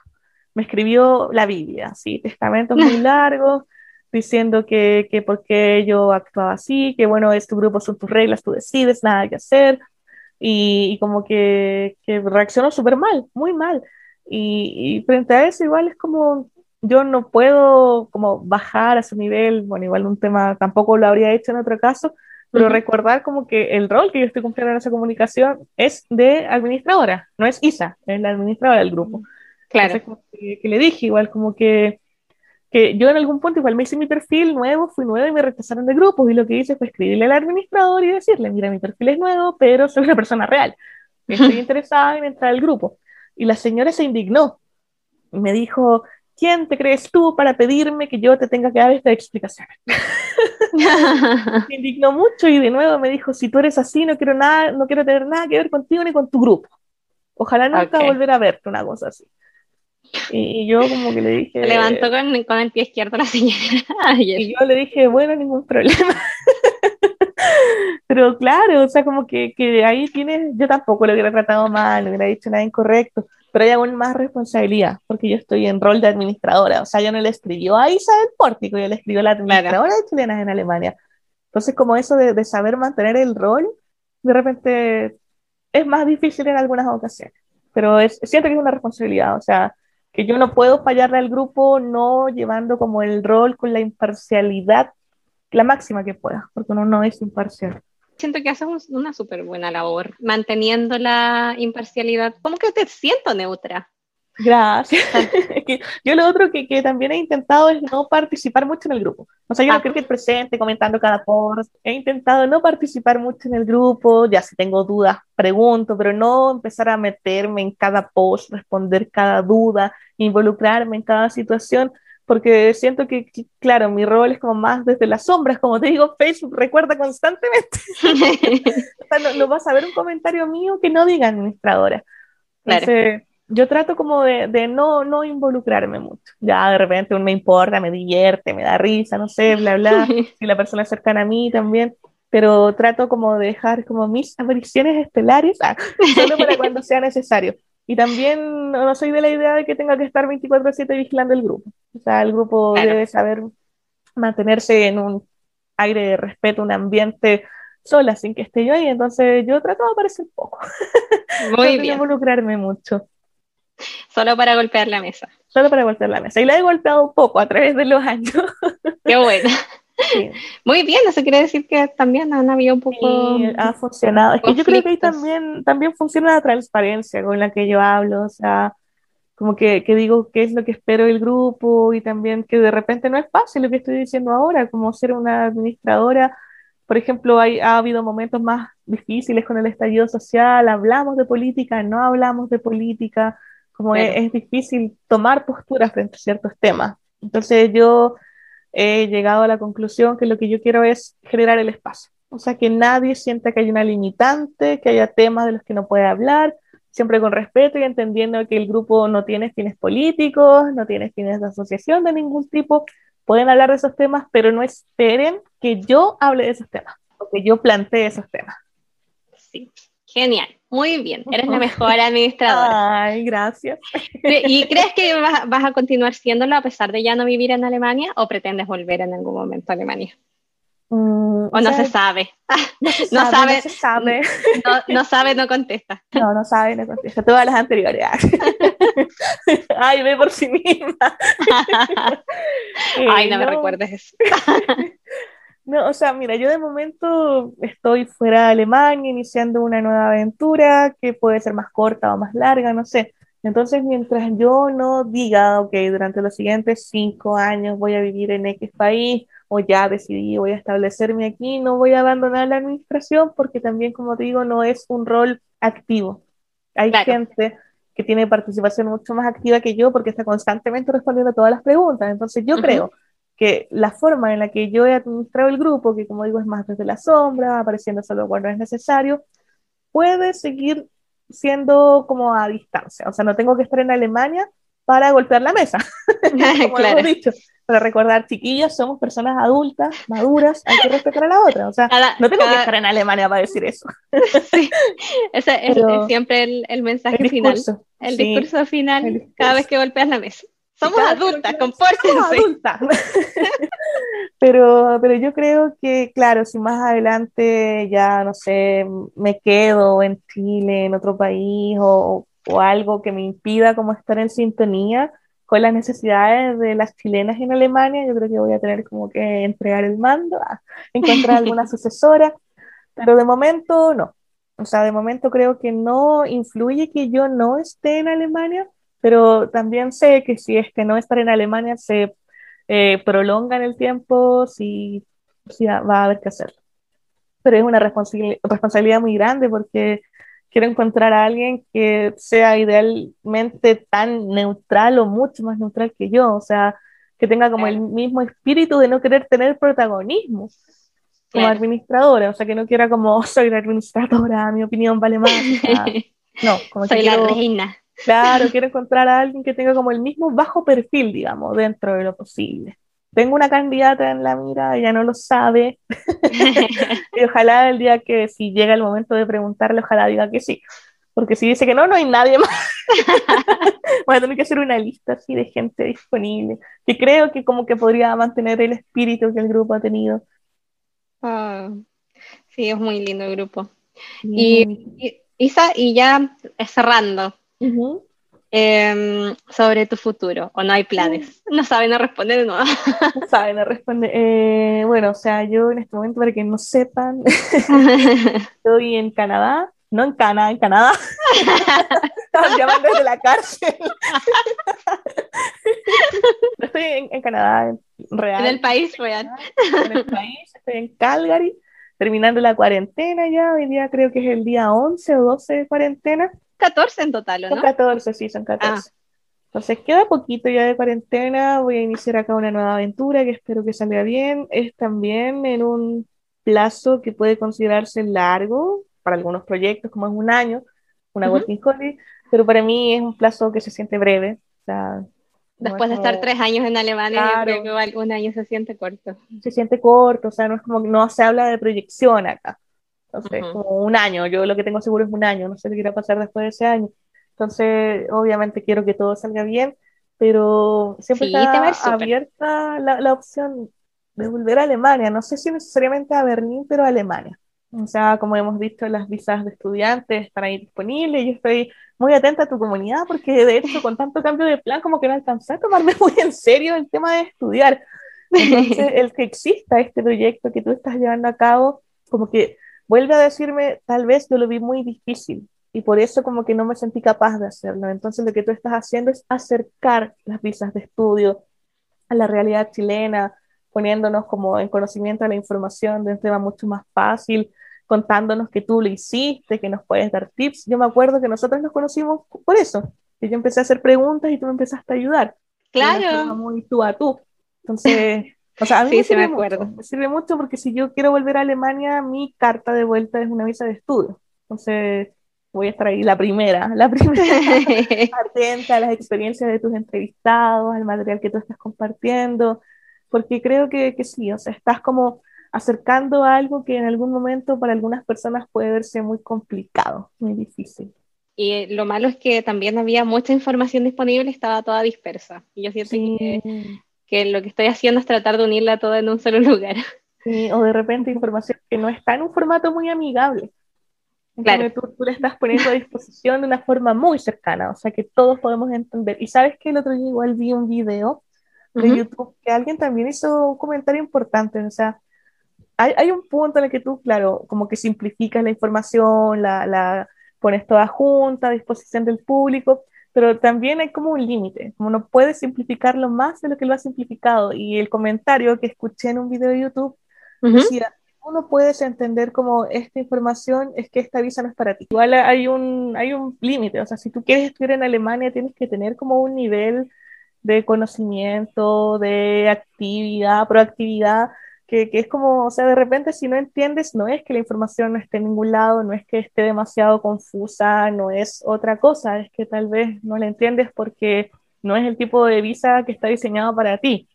Me escribió la Biblia, ¿sí? testamentos muy largos, diciendo que, que por qué yo actuaba así, que bueno, es tu grupo, son tus reglas, tú decides, nada que hacer, y, como que, que reaccionó súper mal, muy mal. Y, y, frente a eso igual es como, yo no puedo como bajar a su nivel, bueno, igual un tema, tampoco lo habría hecho en otro caso, pero recordar como que el rol que yo estoy cumpliendo en esa comunicación es de administradora, no es Isa, es la administradora del grupo. Claro. que, le dije igual como que que yo en algún punto igual me hice mi perfil nuevo, fui nuevo y me rechazaron de grupos y lo que hice fue escribirle al administrador y decirle, mira, mi perfil es nuevo, pero soy una persona real, estoy interesada en entrar al grupo. Y la señora se indignó me dijo, ¿quién te crees tú para pedirme que yo te tenga que dar esta explicación? se indignó mucho y de nuevo me dijo, si tú eres así, no quiero, nada, no quiero tener nada que ver contigo ni con tu grupo. Ojalá nunca volver a verte una cosa así. Y, yo como que le dije... Se levantó con, con el pie izquierdo la señora. y yo le dije, bueno, ningún problema. Pero claro, o sea, como que, que ahí tienes, yo tampoco lo hubiera tratado mal, no hubiera dicho nada incorrecto, pero hay aún más responsabilidad, porque yo estoy en rol de administradora, o sea, yo no le escribió a Isabel Pórtico, yo le escribió a la administradora de chilenas en Alemania. Entonces, como eso de, de saber mantener el rol, de repente es más difícil en algunas ocasiones, pero es, siento que es una responsabilidad, o sea, que yo no puedo fallarle al grupo no llevando como el rol con la imparcialidad la máxima que pueda, porque uno no es imparcial. Siento que hacemos una súper buena labor manteniendo la imparcialidad. ¿Cómo que te siento neutra? Gracias. yo lo otro que, que, también he intentado es no participar mucho en el grupo. O sea, yo no ah. creo que presente comentando cada post. He intentado no participar mucho en el grupo. Ya si tengo dudas, pregunto, pero no empezar a meterme en cada post, responder cada duda, involucrarme en cada situación, porque siento que, claro, mi rol es como más desde las sombras, como te digo, Facebook recuerda constantemente. o sea, no, vas a ver un comentario mío que no diga administradora. Entonces, yo trato como de, de, no, no involucrarme mucho. Ya de repente me importa, me divierte, me da risa, no sé, bla, bla. si la persona es cercana a mí también. Pero trato como de dejar como mis apariciones estelares ah, solo para cuando sea necesario. Y también no soy de la idea de que tenga que estar 24/7 vigilando el grupo. O sea, el grupo debe saber mantenerse en un aire de respeto, un ambiente sola, sin que esté yo ahí. Entonces yo trato de aparecer poco. Muy bien. involucrarme mucho. Solo para golpear la mesa. Solo para golpear la mesa. Y la he golpeado un poco a través de los años. Qué bueno. Muy bien, eso quiere decir que también han habido un poco. ha funcionado. Es que yo creo que ahí también, también funciona la transparencia con la que yo hablo, o sea, como que, que, digo qué es lo que espero del grupo y también que de repente no es fácil lo que estoy diciendo ahora, como ser una administradora. Por ejemplo, hay, ha habido momentos más difíciles con el estallido social, hablamos de política, no hablamos de política, como es, es difícil tomar posturas frente a ciertos temas. Entonces yo he llegado a la conclusión que lo que yo quiero es generar el espacio. O sea, que nadie sienta que hay una limitante, que haya temas de los que no puede hablar, siempre con respeto y entendiendo que el grupo no tiene fines políticos, no tiene fines de asociación de ningún tipo. Pueden hablar de esos temas, pero no esperen que yo hable de esos temas o que yo plantee esos temas. Sí, genial. Muy bien, eres la mejor administradora. Ay, gracias. ¿Y crees que vas, a continuar siéndolo a pesar de ya no vivir en Alemania o pretendes volver en algún momento a Alemania? Mm, o no se sabe. No, se sabe, no, sabe. No, sabe, no contesta. No, no sabe, no contesta. Todas las anteriores. Ay, ve por sí misma. Ay, no, me eh, recuerdes eso. No, o sea, mira, yo de momento estoy fuera de Alemania, iniciando una nueva aventura que puede ser más corta o más larga, no sé. Entonces, mientras yo no diga, ok, durante los siguientes cinco años voy a vivir en X país, o ya decidí, voy a establecerme aquí, no voy a abandonar la administración porque también, como te digo, no es un rol activo. Hay gente que tiene participación mucho más activa que yo porque está constantemente respondiendo a todas las preguntas. Entonces, yo creo que la forma en la que yo he administrado el grupo, que como digo es más desde la sombra, apareciendo solo cuando es necesario, puede seguir siendo como a distancia. O sea, no tengo que estar en Alemania para golpear la mesa, como claro. hemos dicho. Para recordar, chiquillas, somos personas adultas, maduras, hay que respetar a la otra. O sea, no tengo que estar en Alemania para decir eso. sí, ese es, siempre el, mensaje final. El discurso final cada vez que golpeas la mesa. Somos adultas, compórtense. pero, pero yo creo que, claro, si más adelante ya, no sé, me quedo en Chile, en otro país, o, o algo que me impida como estar en sintonía con las necesidades de las chilenas en Alemania, yo creo que voy a tener como que entregar el mando, a encontrar alguna sucesora, pero de momento no. O sea, de momento creo que no influye que yo no esté en Alemania, pero también sé que si es que no estar en Alemania se eh, prolonga en el tiempo, sí, va a haber que hacerlo. Pero es una responsabilidad muy grande porque quiero encontrar a alguien que sea idealmente tan neutral o mucho más neutral que yo, o sea, que tenga como el mismo espíritu de no querer tener protagonismo como administradora, o sea, que no quiera como soy la administradora, mi opinión vale más. no, como soy la reina. Claro, quiero encontrar a alguien que tenga como el mismo bajo perfil, digamos, dentro de lo posible. Tengo una candidata en la mira, ella no lo sabe. y ojalá el día que si llega el momento de preguntarle, ojalá diga que sí. Porque si dice que no, no hay nadie más. Voy a tener que hacer una lista así de gente disponible. Que creo que como que podría mantener el espíritu que el grupo ha tenido. Ah, sí, es muy lindo el grupo. Y, Isa, y ya cerrando, Em, sobre tu futuro, o no hay planes. No saben a responder, no. No saben a responder. Eh, bueno, o sea, yo en este momento, para que no sepan, estoy en Canadá, no en Canadá, en Canadá. Estaban llamando desde la cárcel. estoy en, en, Canadá, real. En el país real. En el país, estoy en Calgary, terminando la cuarentena ya. Hoy día creo que es el día 11 o 12 de cuarentena. 14 en total, ¿no? Son 14, sí, son 14. Ah. Entonces queda poquito ya de cuarentena, voy a iniciar acá una nueva aventura que espero que salga bien. Es también en un plazo que puede considerarse largo para algunos proyectos, como es un año, una working holiday, pero para mí es un plazo que se siente breve. O sea, Después de estar tres años en Alemania, yo creo que un año se siente corto. Se siente corto, o sea, no es como no se habla de proyección acá. Entonces, como un año, yo lo que tengo seguro es un año, no sé qué irá a pasar después de ese año. Entonces, obviamente quiero que todo salga bien, pero siempre está abierta la, la, opción de volver a Alemania, no sé si necesariamente a Berlín, pero a Alemania. O sea, como hemos visto, las visas de estudiantes están ahí disponibles. Yo estoy muy atenta a tu comunidad porque, de hecho, con tanto cambio de plan, como que no alcancé a tomarme muy en serio el tema de estudiar. Entonces, el que exista este proyecto que tú estás llevando a cabo, como que vuelve a decirme, tal vez yo lo vi muy difícil y por eso como que no me sentí capaz de hacerlo. Entonces, lo que tú estás haciendo es acercar las visas de estudio a la realidad chilena, poniéndonos como en conocimiento de la información de un tema mucho más fácil, contándonos que tú lo hiciste, que nos puedes dar tips. Yo me acuerdo que nosotros nos conocimos por eso, que yo empecé a hacer preguntas y tú me empezaste a ayudar. Claro. Muy tú a tú. Entonces, o sea, a mí me, me, acuerdo. me sirve mucho porque si yo quiero volver a Alemania, mi carta de vuelta es una visa de estudio. Entonces, voy a estar ahí la primera, la primera, atenta a las experiencias de tus entrevistados, al material que tú estás compartiendo, porque creo que, que sí, o sea, estás como acercando a algo que en algún momento para algunas personas puede verse muy complicado, muy difícil. Y lo malo es que también había mucha información disponible, estaba toda dispersa. Y yo siento que, que, lo que estoy haciendo es tratar de unirla toda en un solo lugar. Sí, o de repente información que no está en un formato muy amigable. Claro. Tú, tú, le estás poniendo a disposición de una forma muy cercana, o sea que todos podemos entender. Y sabes que el otro día igual vi un video de YouTube que alguien también hizo un comentario importante, o sea, hay, hay, un punto en el que tú, claro, como que simplificas la información, la, la pones toda junta a disposición del público, pero también hay como un límite, como no puedes simplificarlo más de lo que lo has simplificado. Y el comentario que escuché en un video de YouTube decía, uno puedes entender como esta información es que esta visa no es para ti. Igual hay un, hay un límite, o sea, si tú quieres estudiar en Alemania tienes que tener como un nivel de conocimiento, de actividad, proactividad, que, que, es como, o sea, de repente si no entiendes, no es que la información no esté en ningún lado, no es que esté demasiado confusa, no es otra cosa, es que tal vez no la entiendes porque no es el tipo de visa que está diseñado para ti.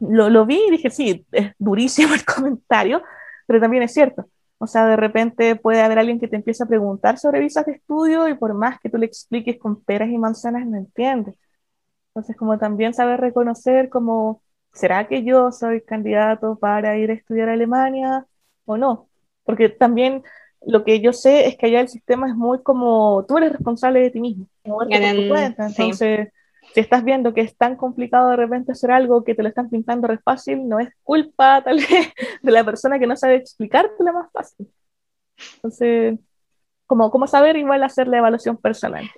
Lo, lo vi y dije, sí, es durísimo el comentario, pero también es cierto. O sea, de repente puede haber alguien que te empiece a preguntar sobre visas de estudio y por más que tú le expliques con peras y manzanas, no entiende. Entonces, como también saber reconocer como, ¿será que yo soy candidato para ir a estudiar a Alemania o no? Porque también lo que yo sé es que allá el sistema es muy como, tú eres responsable de ti mismo. Entonces, si estás viendo que es tan complicado de repente hacer algo que te lo están pintando re fácil, no es culpa tal vez de la persona que no sabe explicarte lo más fácil. Entonces, como, como saber igual hacer la evaluación personal.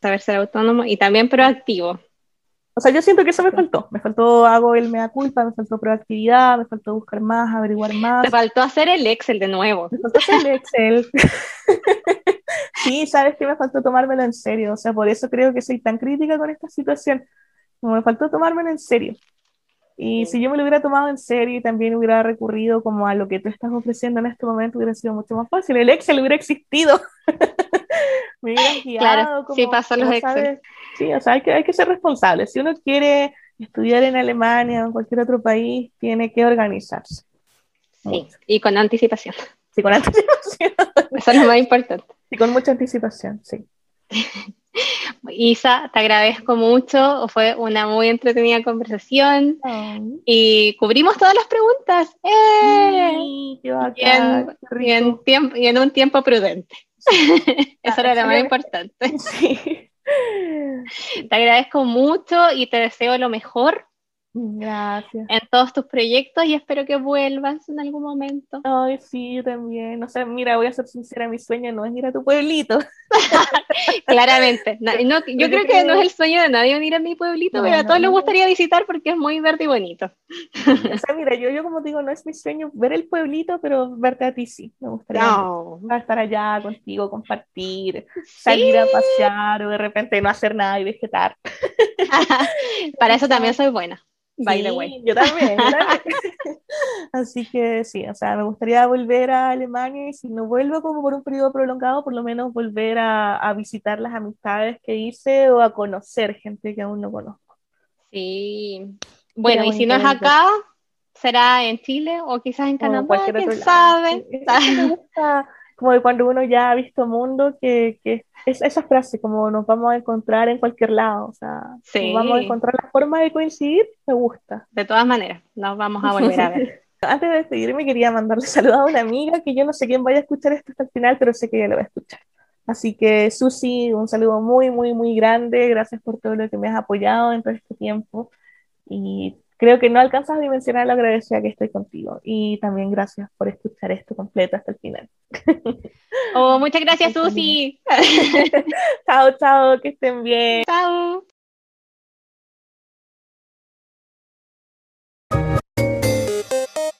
Saber ser autónomo y también proactivo. O sea, yo siento que eso me faltó. Me faltó, hago el mea culpa, me faltó proactividad, me faltó buscar más, averiguar más. Me faltó hacer el Excel de nuevo. Me faltó hacer el Excel. sí, sabes que me faltó tomármelo en serio. O sea, por eso creo que soy tan crítica con esta situación. Me faltó tomármelo en serio. Y si yo me lo hubiera tomado en serio y también hubiera recurrido como a lo que tú estás ofreciendo en este momento, hubiera sido mucho más fácil. El Excel hubiera existido. me hubieran guiado. Claro, como, sí, pasan los Excel. Sí, o sea, hay que, hay que ser responsable. Si uno quiere estudiar en Alemania o en cualquier otro país, tiene que organizarse. Sí, y con anticipación. Sí, con anticipación. Eso es lo más importante. Sí, con mucha anticipación, sí. Isa, te agradezco mucho, fue una muy entretenida conversación y cubrimos todas las preguntas. ¡Eh! y, en, tiempo, y en un tiempo prudente. Eso era lo más importante. Sí. Te agradezco mucho y te deseo lo mejor Gracias. En todos tus proyectos y espero que vuelvas en algún momento. Ay, sí, yo también. O sea, mira, voy a ser sincera, mi sueño no es ir a tu pueblito. Claramente. No, yo creo que no es el sueño de nadie venir a mi pueblito, pero a todos les gustaría visitar porque es muy verde y bonito. O sea, mira, yo, yo como digo, no es mi sueño ver el pueblito, pero verte a ti sí. Me gustaría estar allá contigo, compartir, salir a pasear o de repente no hacer nada y vegetar. Para eso también soy buena. By the way. Yo también, Así que sí, o sea, me gustaría volver a Alemania y si no vuelvo como por un periodo prolongado, por lo menos volver a, a visitar las amistades que hice o a conocer gente que aún no conozco. Sí. Bueno, y si no es acá, será en Chile o quizás en Canadá, quién sabe. como de cuando uno ya ha visto mundo, que, que es esa frase, como nos vamos a encontrar en cualquier lado, o sea, vamos a encontrar la forma de coincidir, me gusta. De todas maneras, nos vamos a volver a ver. Antes de despedirme, quería mandarle saludos a una amiga que yo no sé quién vaya a escuchar esto hasta el final, pero sé que ella lo va a escuchar. Así que, Susi, un saludo muy, muy, muy grande. Gracias por todo lo que me has apoyado en todo este tiempo. Y creo que no alcanzas a dimensionar lo agradecida que estoy contigo. Y también gracias por escuchar esto completo hasta el final. Oh, muchas gracias, Susi. chao, chao, que estén bien. Chao.